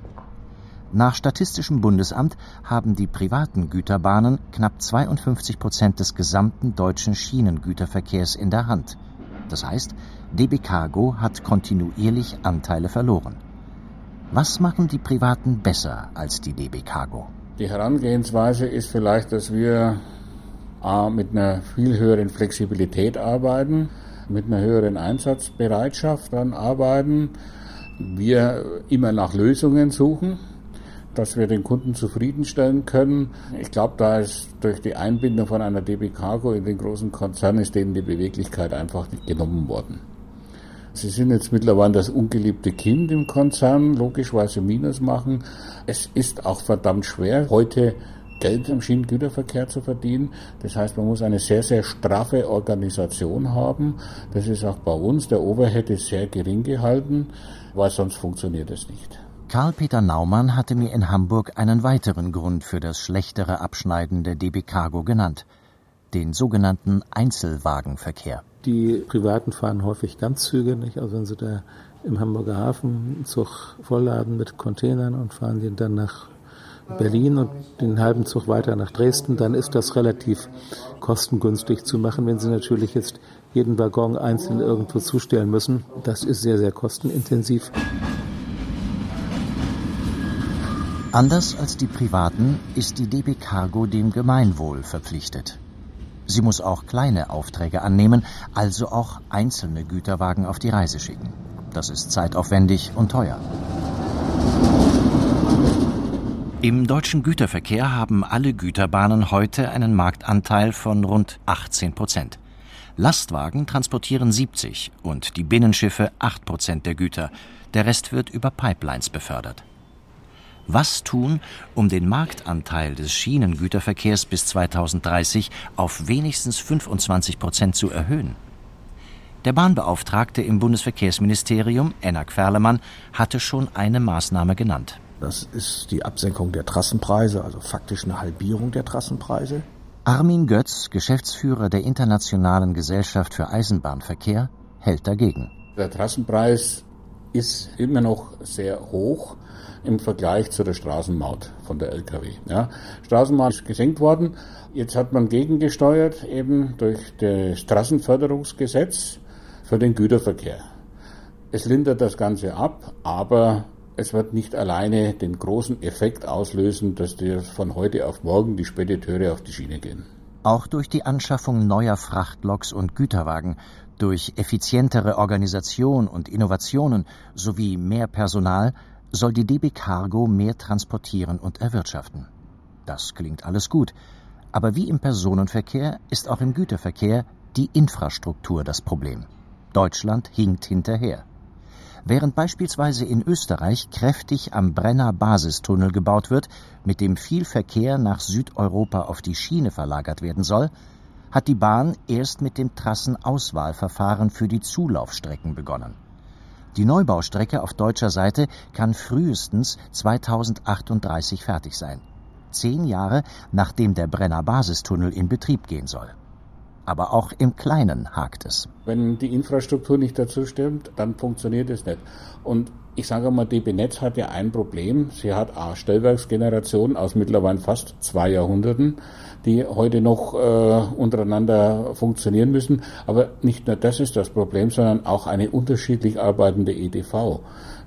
Nach Statistischem Bundesamt haben die privaten Güterbahnen knapp 52 Prozent des gesamten deutschen Schienengüterverkehrs in der Hand. Das heißt, DB Cargo hat kontinuierlich Anteile verloren. Was machen die Privaten besser als die DB Cargo? Die Herangehensweise ist vielleicht, dass wir A, mit einer viel höheren Flexibilität arbeiten, mit einer höheren Einsatzbereitschaft dann arbeiten, wir immer nach Lösungen suchen dass wir den Kunden zufriedenstellen können. Ich glaube, da ist durch die Einbindung von einer DB Cargo in den großen Konzern ist denen die Beweglichkeit einfach nicht genommen worden. Sie sind jetzt mittlerweile das ungeliebte Kind im Konzern, logisch, Minus machen. Es ist auch verdammt schwer, heute Geld im Schienengüterverkehr zu verdienen. Das heißt, man muss eine sehr, sehr straffe Organisation haben. Das ist auch bei uns. Der Overhead ist sehr gering gehalten, weil sonst funktioniert es nicht. Karl-Peter Naumann hatte mir in Hamburg einen weiteren Grund für das schlechtere Abschneiden der DB Cargo genannt, den sogenannten Einzelwagenverkehr. Die Privaten fahren häufig Ganzzüge, nicht? Also wenn sie da im Hamburger Hafen einen Zug vollladen mit Containern und fahren den dann nach Berlin und den halben Zug weiter nach Dresden, dann ist das relativ kostengünstig zu machen. Wenn Sie natürlich jetzt jeden Waggon einzeln irgendwo zustellen müssen, das ist sehr, sehr kostenintensiv. Anders als die Privaten ist die DB Cargo dem Gemeinwohl verpflichtet. Sie muss auch kleine Aufträge annehmen, also auch einzelne Güterwagen auf die Reise schicken. Das ist zeitaufwendig und teuer. Im deutschen Güterverkehr haben alle Güterbahnen heute einen Marktanteil von rund 18 Prozent. Lastwagen transportieren 70 und die Binnenschiffe 8 Prozent der Güter. Der Rest wird über Pipelines befördert. Was tun, um den Marktanteil des Schienengüterverkehrs bis 2030 auf wenigstens 25 Prozent zu erhöhen? Der Bahnbeauftragte im Bundesverkehrsministerium, Enna Querlemann, hatte schon eine Maßnahme genannt. Das ist die Absenkung der Trassenpreise, also faktisch eine Halbierung der Trassenpreise. Armin Götz, Geschäftsführer der Internationalen Gesellschaft für Eisenbahnverkehr, hält dagegen. Der Trassenpreis ist immer noch sehr hoch im Vergleich zu der Straßenmaut von der Lkw. Ja. Straßenmaut ist gesenkt worden. Jetzt hat man gegengesteuert eben durch das Straßenförderungsgesetz für den Güterverkehr. Es lindert das Ganze ab, aber es wird nicht alleine den großen Effekt auslösen, dass die von heute auf morgen die Spediteure auf die Schiene gehen. Auch durch die Anschaffung neuer Frachtloks und Güterwagen, durch effizientere Organisation und Innovationen sowie mehr Personal soll die DB Cargo mehr transportieren und erwirtschaften. Das klingt alles gut, aber wie im Personenverkehr ist auch im Güterverkehr die Infrastruktur das Problem. Deutschland hinkt hinterher. Während beispielsweise in Österreich kräftig am Brenner Basistunnel gebaut wird, mit dem viel Verkehr nach Südeuropa auf die Schiene verlagert werden soll, hat die Bahn erst mit dem Trassenauswahlverfahren für die Zulaufstrecken begonnen. Die Neubaustrecke auf deutscher Seite kann frühestens 2038 fertig sein. Zehn Jahre nachdem der Brenner Basistunnel in Betrieb gehen soll. Aber auch im Kleinen hakt es. Wenn die Infrastruktur nicht dazu stimmt, dann funktioniert es nicht. Und ich sage mal, DB Netz hat ja ein Problem. Sie hat A, Stellwerksgenerationen aus mittlerweile fast zwei Jahrhunderten die heute noch äh, untereinander funktionieren müssen. Aber nicht nur das ist das Problem, sondern auch eine unterschiedlich arbeitende EDV.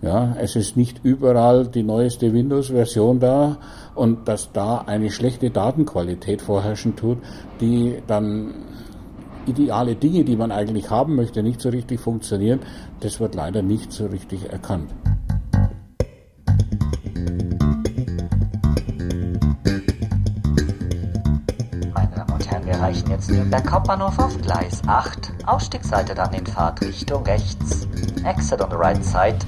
Ja, es ist nicht überall die neueste Windows-Version da und dass da eine schlechte Datenqualität vorherrschen tut, die dann ideale Dinge, die man eigentlich haben möchte, nicht so richtig funktionieren, das wird leider nicht so richtig erkannt. erreichen jetzt Nürnberg Hauptbahnhof auf Gleis 8. Ausstiegsseite dann in Fahrtrichtung rechts. Exit on the right side.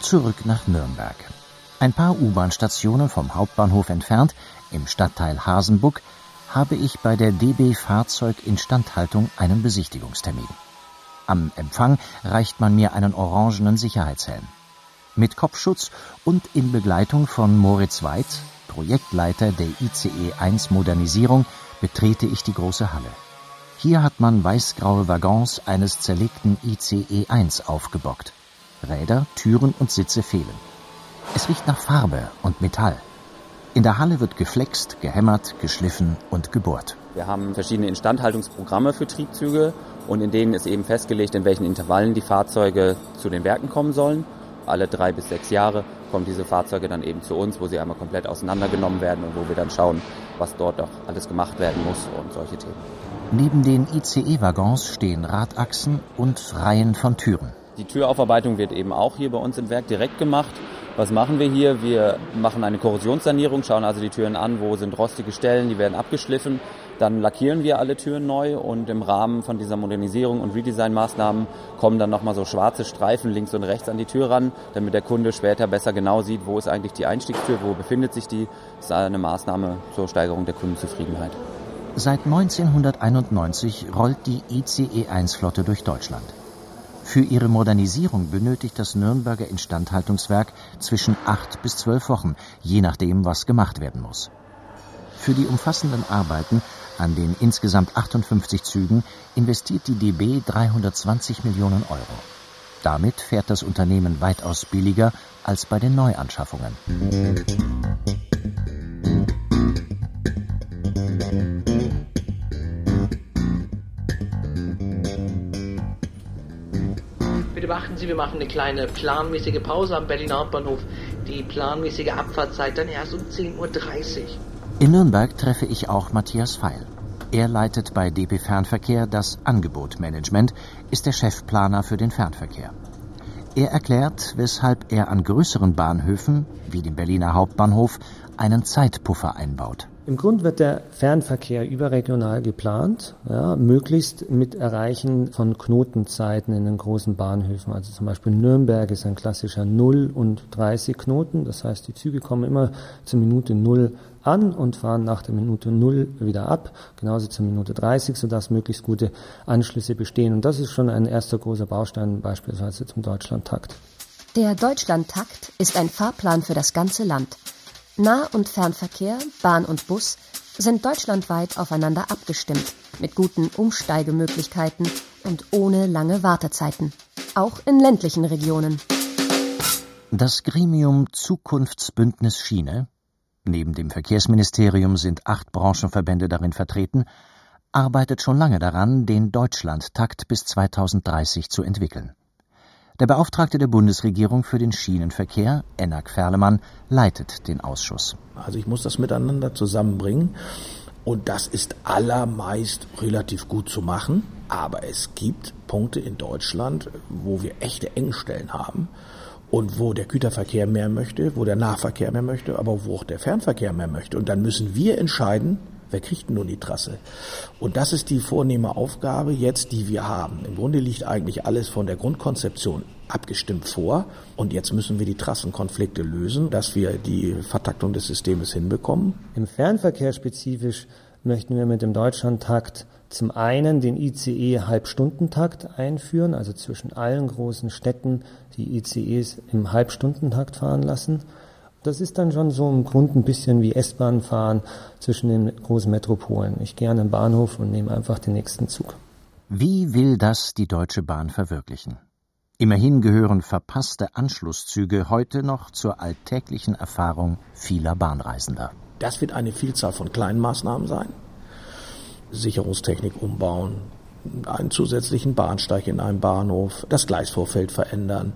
Zurück nach Nürnberg. Ein paar U-Bahn-Stationen vom Hauptbahnhof entfernt, im Stadtteil Hasenbuck, habe ich bei der DB Fahrzeuginstandhaltung einen Besichtigungstermin. Am Empfang reicht man mir einen orangenen Sicherheitshelm. Mit Kopfschutz und in Begleitung von Moritz Weitz, Projektleiter der ICE 1 Modernisierung betrete ich die große Halle. Hier hat man weißgraue Waggons eines zerlegten ICE 1 aufgebockt. Räder, Türen und Sitze fehlen. Es riecht nach Farbe und Metall. In der Halle wird geflext, gehämmert, geschliffen und gebohrt. Wir haben verschiedene Instandhaltungsprogramme für Triebzüge und in denen ist eben festgelegt, in welchen Intervallen die Fahrzeuge zu den Werken kommen sollen. Alle drei bis sechs Jahre kommen diese Fahrzeuge dann eben zu uns, wo sie einmal komplett auseinandergenommen werden und wo wir dann schauen, was dort auch alles gemacht werden muss und solche Themen. Neben den ICE-Waggons stehen Radachsen und Reihen von Türen. Die Türaufarbeitung wird eben auch hier bei uns im Werk direkt gemacht. Was machen wir hier? Wir machen eine Korrosionssanierung, schauen also die Türen an, wo sind rostige Stellen, die werden abgeschliffen. Dann lackieren wir alle Türen neu und im Rahmen von dieser Modernisierung und Redesign-Maßnahmen kommen dann nochmal so schwarze Streifen links und rechts an die Tür ran, damit der Kunde später besser genau sieht, wo ist eigentlich die Einstiegstür, wo befindet sich die. Das ist eine Maßnahme zur Steigerung der Kundenzufriedenheit. Seit 1991 rollt die ICE 1-Flotte durch Deutschland. Für ihre Modernisierung benötigt das Nürnberger Instandhaltungswerk zwischen acht bis zwölf Wochen, je nachdem, was gemacht werden muss. Für die umfassenden Arbeiten an den insgesamt 58 Zügen investiert die DB 320 Millionen Euro. Damit fährt das Unternehmen weitaus billiger als bei den Neuanschaffungen. Bitte beachten Sie, wir machen eine kleine planmäßige Pause am Berliner Hauptbahnhof. Die planmäßige Abfahrtzeit dann erst um 10.30 Uhr. In Nürnberg treffe ich auch Matthias Feil. Er leitet bei DB Fernverkehr das Angebotmanagement, ist der Chefplaner für den Fernverkehr. Er erklärt, weshalb er an größeren Bahnhöfen, wie dem Berliner Hauptbahnhof, einen Zeitpuffer einbaut. Im Grund wird der Fernverkehr überregional geplant, ja, möglichst mit Erreichen von Knotenzeiten in den großen Bahnhöfen. Also zum Beispiel Nürnberg ist ein klassischer 0 und 30 Knoten. Das heißt, die Züge kommen immer zur Minute 0 an und fahren nach der Minute 0 wieder ab, genauso zur Minute 30, sodass möglichst gute Anschlüsse bestehen. Und das ist schon ein erster großer Baustein beispielsweise zum Deutschlandtakt. Der Deutschlandtakt ist ein Fahrplan für das ganze Land. Nah- und Fernverkehr, Bahn und Bus sind deutschlandweit aufeinander abgestimmt, mit guten Umsteigemöglichkeiten und ohne lange Wartezeiten. Auch in ländlichen Regionen. Das Gremium Zukunftsbündnis Schiene, neben dem Verkehrsministerium sind acht Branchenverbände darin vertreten, arbeitet schon lange daran, den Deutschlandtakt bis 2030 zu entwickeln. Der Beauftragte der Bundesregierung für den Schienenverkehr, Enak Ferlemann, leitet den Ausschuss. Also ich muss das miteinander zusammenbringen und das ist allermeist relativ gut zu machen. Aber es gibt Punkte in Deutschland, wo wir echte Engstellen haben und wo der Güterverkehr mehr möchte, wo der Nahverkehr mehr möchte, aber wo auch der Fernverkehr mehr möchte. Und dann müssen wir entscheiden, Wer kriegt nun die Trasse? Und das ist die vornehme Aufgabe jetzt, die wir haben. Im Grunde liegt eigentlich alles von der Grundkonzeption abgestimmt vor. Und jetzt müssen wir die Trassenkonflikte lösen, dass wir die Vertaktung des Systems hinbekommen. Im Fernverkehr spezifisch möchten wir mit dem Deutschlandtakt zum einen den ICE Halbstundentakt einführen, also zwischen allen großen Städten die ICEs im Halbstundentakt fahren lassen. Das ist dann schon so im Grund ein bisschen wie S-Bahn fahren zwischen den großen Metropolen. Ich gehe an den Bahnhof und nehme einfach den nächsten Zug. Wie will das die Deutsche Bahn verwirklichen? Immerhin gehören verpasste Anschlusszüge heute noch zur alltäglichen Erfahrung vieler Bahnreisender. Das wird eine Vielzahl von kleinen Maßnahmen sein. Sicherungstechnik umbauen, einen zusätzlichen Bahnsteig in einem Bahnhof, das Gleisvorfeld verändern,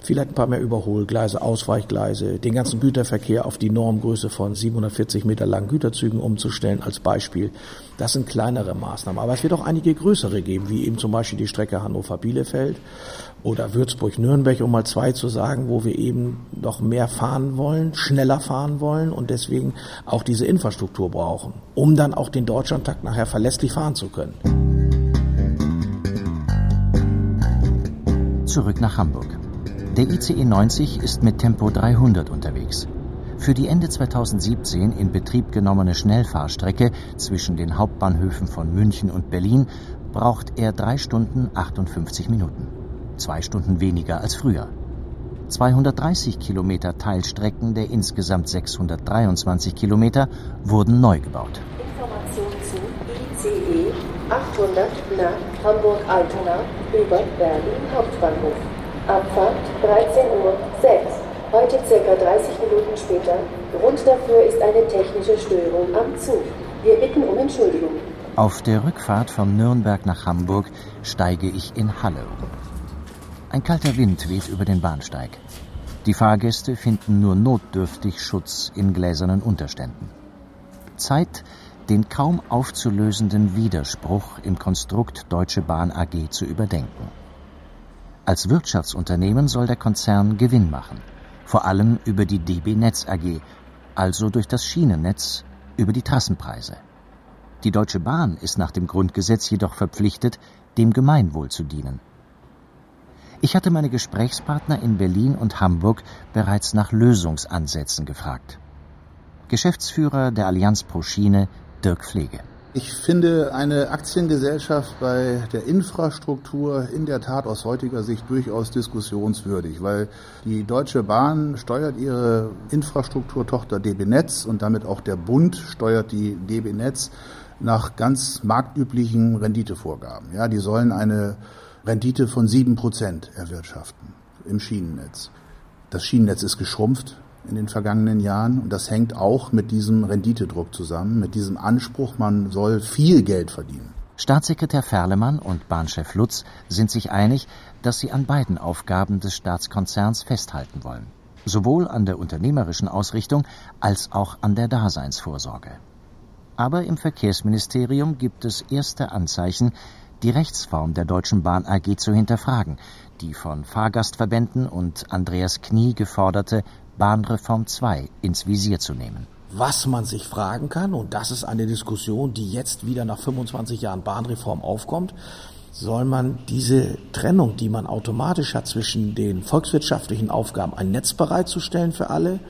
vielleicht ein paar mehr Überholgleise, Ausweichgleise, den ganzen Güterverkehr auf die Normgröße von 740 Meter langen Güterzügen umzustellen als Beispiel. Das sind kleinere Maßnahmen. Aber es wird auch einige größere geben, wie eben zum Beispiel die Strecke Hannover-Bielefeld oder Würzburg-Nürnberg, um mal zwei zu sagen, wo wir eben noch mehr fahren wollen, schneller fahren wollen und deswegen auch diese Infrastruktur brauchen, um dann auch den Deutschlandtakt nachher verlässlich fahren zu können. Zurück nach Hamburg. Der ICE 90 ist mit Tempo 300 unterwegs. Für die Ende 2017 in Betrieb genommene Schnellfahrstrecke zwischen den Hauptbahnhöfen von München und Berlin braucht er 3 Stunden 58 Minuten. Zwei Stunden weniger als früher. 230 Kilometer Teilstrecken der insgesamt 623 Kilometer wurden neu gebaut. Information zu ICE 800 nach Hamburg-Altona über Berlin Hauptbahnhof. Abfahrt 13.06 Uhr. Heute circa 30 Minuten später. Grund dafür ist eine technische Störung am Zug. Wir bitten um Entschuldigung. Auf der Rückfahrt von Nürnberg nach Hamburg steige ich in Halle um. Ein kalter Wind weht über den Bahnsteig. Die Fahrgäste finden nur notdürftig Schutz in gläsernen Unterständen. Zeit, den kaum aufzulösenden Widerspruch im Konstrukt Deutsche Bahn AG zu überdenken. Als Wirtschaftsunternehmen soll der Konzern Gewinn machen, vor allem über die DB Netz AG, also durch das Schienennetz, über die Trassenpreise. Die Deutsche Bahn ist nach dem Grundgesetz jedoch verpflichtet, dem Gemeinwohl zu dienen. Ich hatte meine Gesprächspartner in Berlin und Hamburg bereits nach Lösungsansätzen gefragt. Geschäftsführer der Allianz pro Schiene, Dirk Pflege. Ich finde eine Aktiengesellschaft bei der Infrastruktur in der Tat aus heutiger Sicht durchaus diskussionswürdig, weil die Deutsche Bahn steuert ihre Infrastrukturtochter DB Netz und damit auch der Bund steuert die DB Netz nach ganz marktüblichen Renditevorgaben. Ja, die sollen eine Rendite von sieben Prozent erwirtschaften im Schienennetz. Das Schienennetz ist geschrumpft in den vergangenen Jahren und das hängt auch mit diesem Renditedruck zusammen, mit diesem Anspruch, man soll viel Geld verdienen. Staatssekretär Ferlemann und Bahnchef Lutz sind sich einig, dass sie an beiden Aufgaben des Staatskonzerns festhalten wollen. Sowohl an der unternehmerischen Ausrichtung als auch an der Daseinsvorsorge. Aber im Verkehrsministerium gibt es erste Anzeichen, die Rechtsform der Deutschen Bahn AG zu hinterfragen, die von Fahrgastverbänden und Andreas Knie geforderte Bahnreform 2 ins Visier zu nehmen. Was man sich fragen kann, und das ist eine Diskussion, die jetzt wieder nach 25 Jahren Bahnreform aufkommt, soll man diese Trennung, die man automatisch hat zwischen den volkswirtschaftlichen Aufgaben, ein Netz bereitzustellen für alle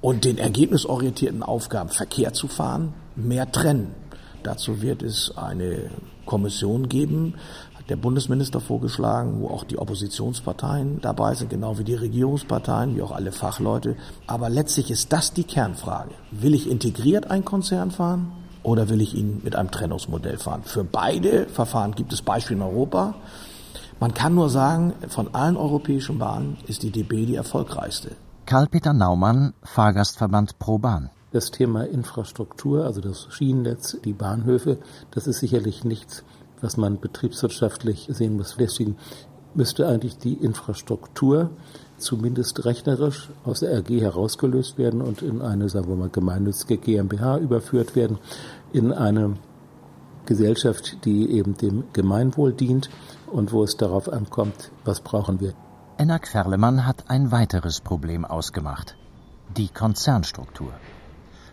und den ergebnisorientierten Aufgaben, Verkehr zu fahren, mehr trennen. Dazu wird es eine Kommission geben, der Bundesminister vorgeschlagen, wo auch die Oppositionsparteien dabei sind, genau wie die Regierungsparteien, wie auch alle Fachleute. Aber letztlich ist das die Kernfrage. Will ich integriert ein Konzern fahren oder will ich ihn mit einem Trennungsmodell fahren? Für beide Verfahren gibt es Beispiele in Europa. Man kann nur sagen, von allen europäischen Bahnen ist die DB die erfolgreichste. Karl-Peter Naumann, Fahrgastverband Pro Bahn. Das Thema Infrastruktur, also das Schienennetz, die Bahnhöfe, das ist sicherlich nichts, was man betriebswirtschaftlich sehen muss. Deswegen müsste eigentlich die Infrastruktur zumindest rechnerisch aus der RG herausgelöst werden und in eine, sagen wir mal, gemeinnützige GmbH überführt werden, in eine Gesellschaft, die eben dem Gemeinwohl dient und wo es darauf ankommt, was brauchen wir. Enak Ferlemann hat ein weiteres Problem ausgemacht. Die Konzernstruktur.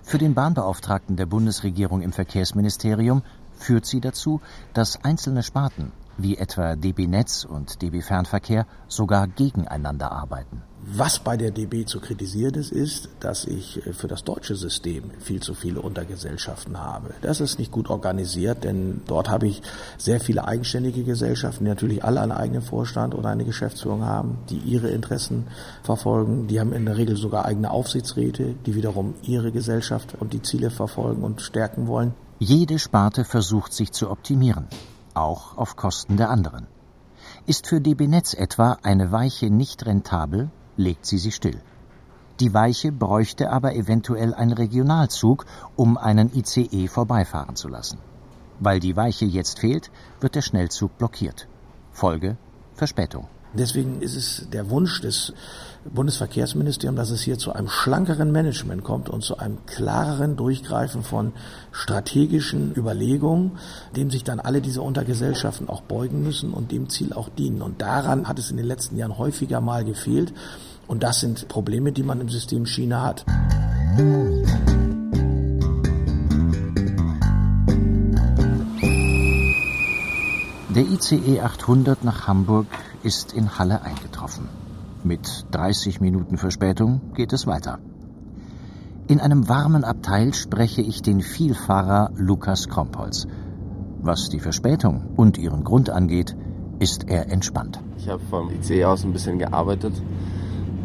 Für den Bahnbeauftragten der Bundesregierung im Verkehrsministerium führt sie dazu, dass einzelne Sparten, wie etwa DB Netz und DB Fernverkehr, sogar gegeneinander arbeiten. Was bei der DB zu kritisieren ist, ist, dass ich für das deutsche System viel zu viele Untergesellschaften habe. Das ist nicht gut organisiert, denn dort habe ich sehr viele eigenständige Gesellschaften, die natürlich alle einen eigenen Vorstand oder eine Geschäftsführung haben, die ihre Interessen verfolgen. Die haben in der Regel sogar eigene Aufsichtsräte, die wiederum ihre Gesellschaft und die Ziele verfolgen und stärken wollen. Jede Sparte versucht sich zu optimieren, auch auf Kosten der anderen. Ist für DB Netz etwa eine Weiche nicht rentabel, legt sie sie still. Die Weiche bräuchte aber eventuell einen Regionalzug, um einen ICE vorbeifahren zu lassen. Weil die Weiche jetzt fehlt, wird der Schnellzug blockiert. Folge Verspätung. Deswegen ist es der Wunsch des Bundesverkehrsministeriums, dass es hier zu einem schlankeren Management kommt und zu einem klareren Durchgreifen von strategischen Überlegungen, dem sich dann alle diese Untergesellschaften auch beugen müssen und dem Ziel auch dienen. Und daran hat es in den letzten Jahren häufiger mal gefehlt. Und das sind Probleme, die man im System China hat. Der ICE 800 nach Hamburg ist in Halle eingetroffen. Mit 30 Minuten Verspätung geht es weiter. In einem warmen Abteil spreche ich den Vielfahrer Lukas Krompholz. Was die Verspätung und ihren Grund angeht, ist er entspannt. Ich habe vom ICE aus ein bisschen gearbeitet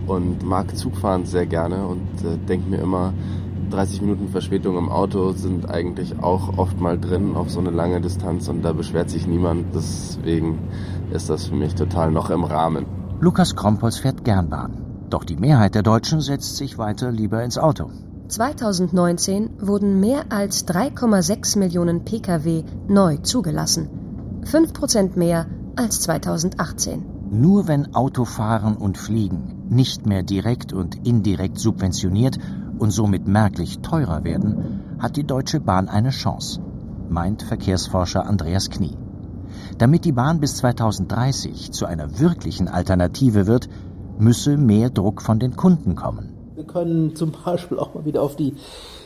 und mag Zugfahren sehr gerne und äh, denke mir immer, 30 Minuten Verspätung im Auto sind eigentlich auch oft mal drin auf so eine lange Distanz und da beschwert sich niemand. Deswegen ist das für mich total noch im Rahmen. Lukas Krompolz fährt gern Bahn. Doch die Mehrheit der Deutschen setzt sich weiter lieber ins Auto. 2019 wurden mehr als 3,6 Millionen Pkw neu zugelassen. 5 Prozent mehr als 2018. Nur wenn Autofahren und Fliegen nicht mehr direkt und indirekt subventioniert und somit merklich teurer werden, hat die Deutsche Bahn eine Chance, meint Verkehrsforscher Andreas Knie. Damit die Bahn bis 2030 zu einer wirklichen Alternative wird, müsse mehr Druck von den Kunden kommen. Wir können zum Beispiel auch mal wieder auf die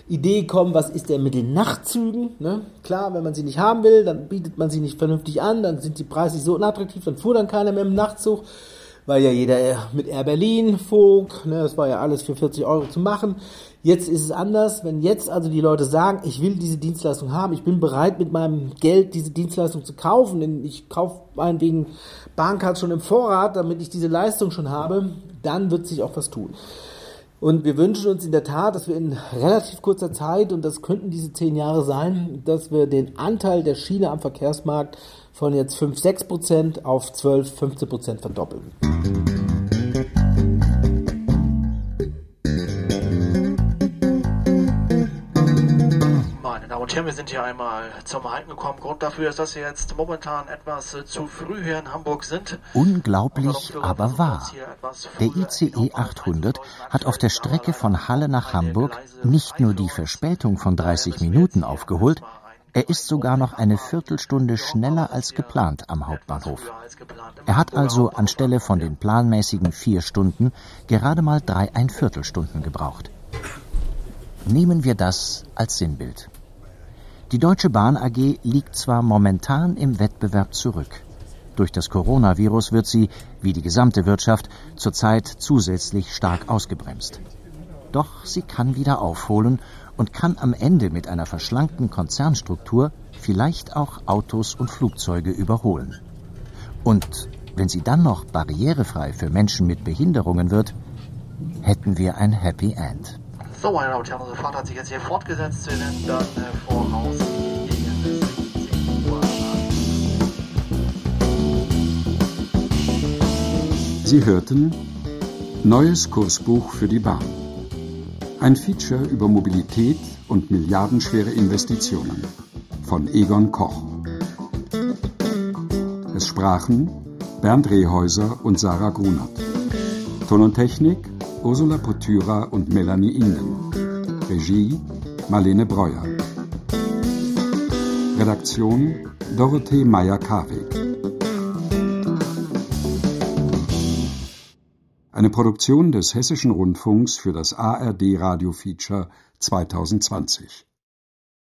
Idee kommen, was ist denn mit den Nachtzügen? Ne? Klar, wenn man sie nicht haben will, dann bietet man sie nicht vernünftig an, dann sind die Preise so unattraktiv, dann fuhr dann keiner mehr im Nachtzug, weil ja jeder mit Air Berlin flog, ne? das war ja alles für 40 Euro zu machen. Jetzt ist es anders, wenn jetzt also die Leute sagen, ich will diese Dienstleistung haben, ich bin bereit mit meinem Geld diese Dienstleistung zu kaufen, denn ich kaufe meinetwegen Bahncard schon im Vorrat, damit ich diese Leistung schon habe, dann wird sich auch was tun. Und wir wünschen uns in der Tat, dass wir in relativ kurzer Zeit, und das könnten diese zehn Jahre sein, dass wir den Anteil der Schiene am Verkehrsmarkt von jetzt 5, 6 Prozent auf 12, 15 Prozent verdoppeln. Damen und Herren, wir sind hier einmal zum Halten gekommen. Grund dafür ist, dass wir jetzt momentan etwas zu früh hier in Hamburg sind. Unglaublich, aber wahr. Der ICE 800 hat auf der Strecke von Halle nach Hamburg nicht nur die Verspätung von 30 Minuten aufgeholt, er ist sogar noch eine Viertelstunde schneller als geplant am Hauptbahnhof. Er hat also anstelle von den planmäßigen vier Stunden gerade mal dreieinviertel Stunden gebraucht. Nehmen wir das als Sinnbild. Die Deutsche Bahn AG liegt zwar momentan im Wettbewerb zurück. Durch das Coronavirus wird sie, wie die gesamte Wirtschaft, zurzeit zusätzlich stark ausgebremst. Doch sie kann wieder aufholen und kann am Ende mit einer verschlankten Konzernstruktur vielleicht auch Autos und Flugzeuge überholen. Und wenn sie dann noch barrierefrei für Menschen mit Behinderungen wird, hätten wir ein Happy End. So, meine Damen und Herren, unsere Fahrt hat sich jetzt hier fortgesetzt. Wir werden dann äh, voraus. Sie hörten Neues Kursbuch für die Bahn. Ein Feature über Mobilität und milliardenschwere Investitionen von Egon Koch. Es sprachen Bernd Rehäuser und Sarah Grunert. Ton und Technik Ursula Potyra und Melanie Inden. Regie Marlene Breuer. Redaktion Dorothee Meyer-Karweg. Eine Produktion des Hessischen Rundfunks für das ARD Radio Feature 2020.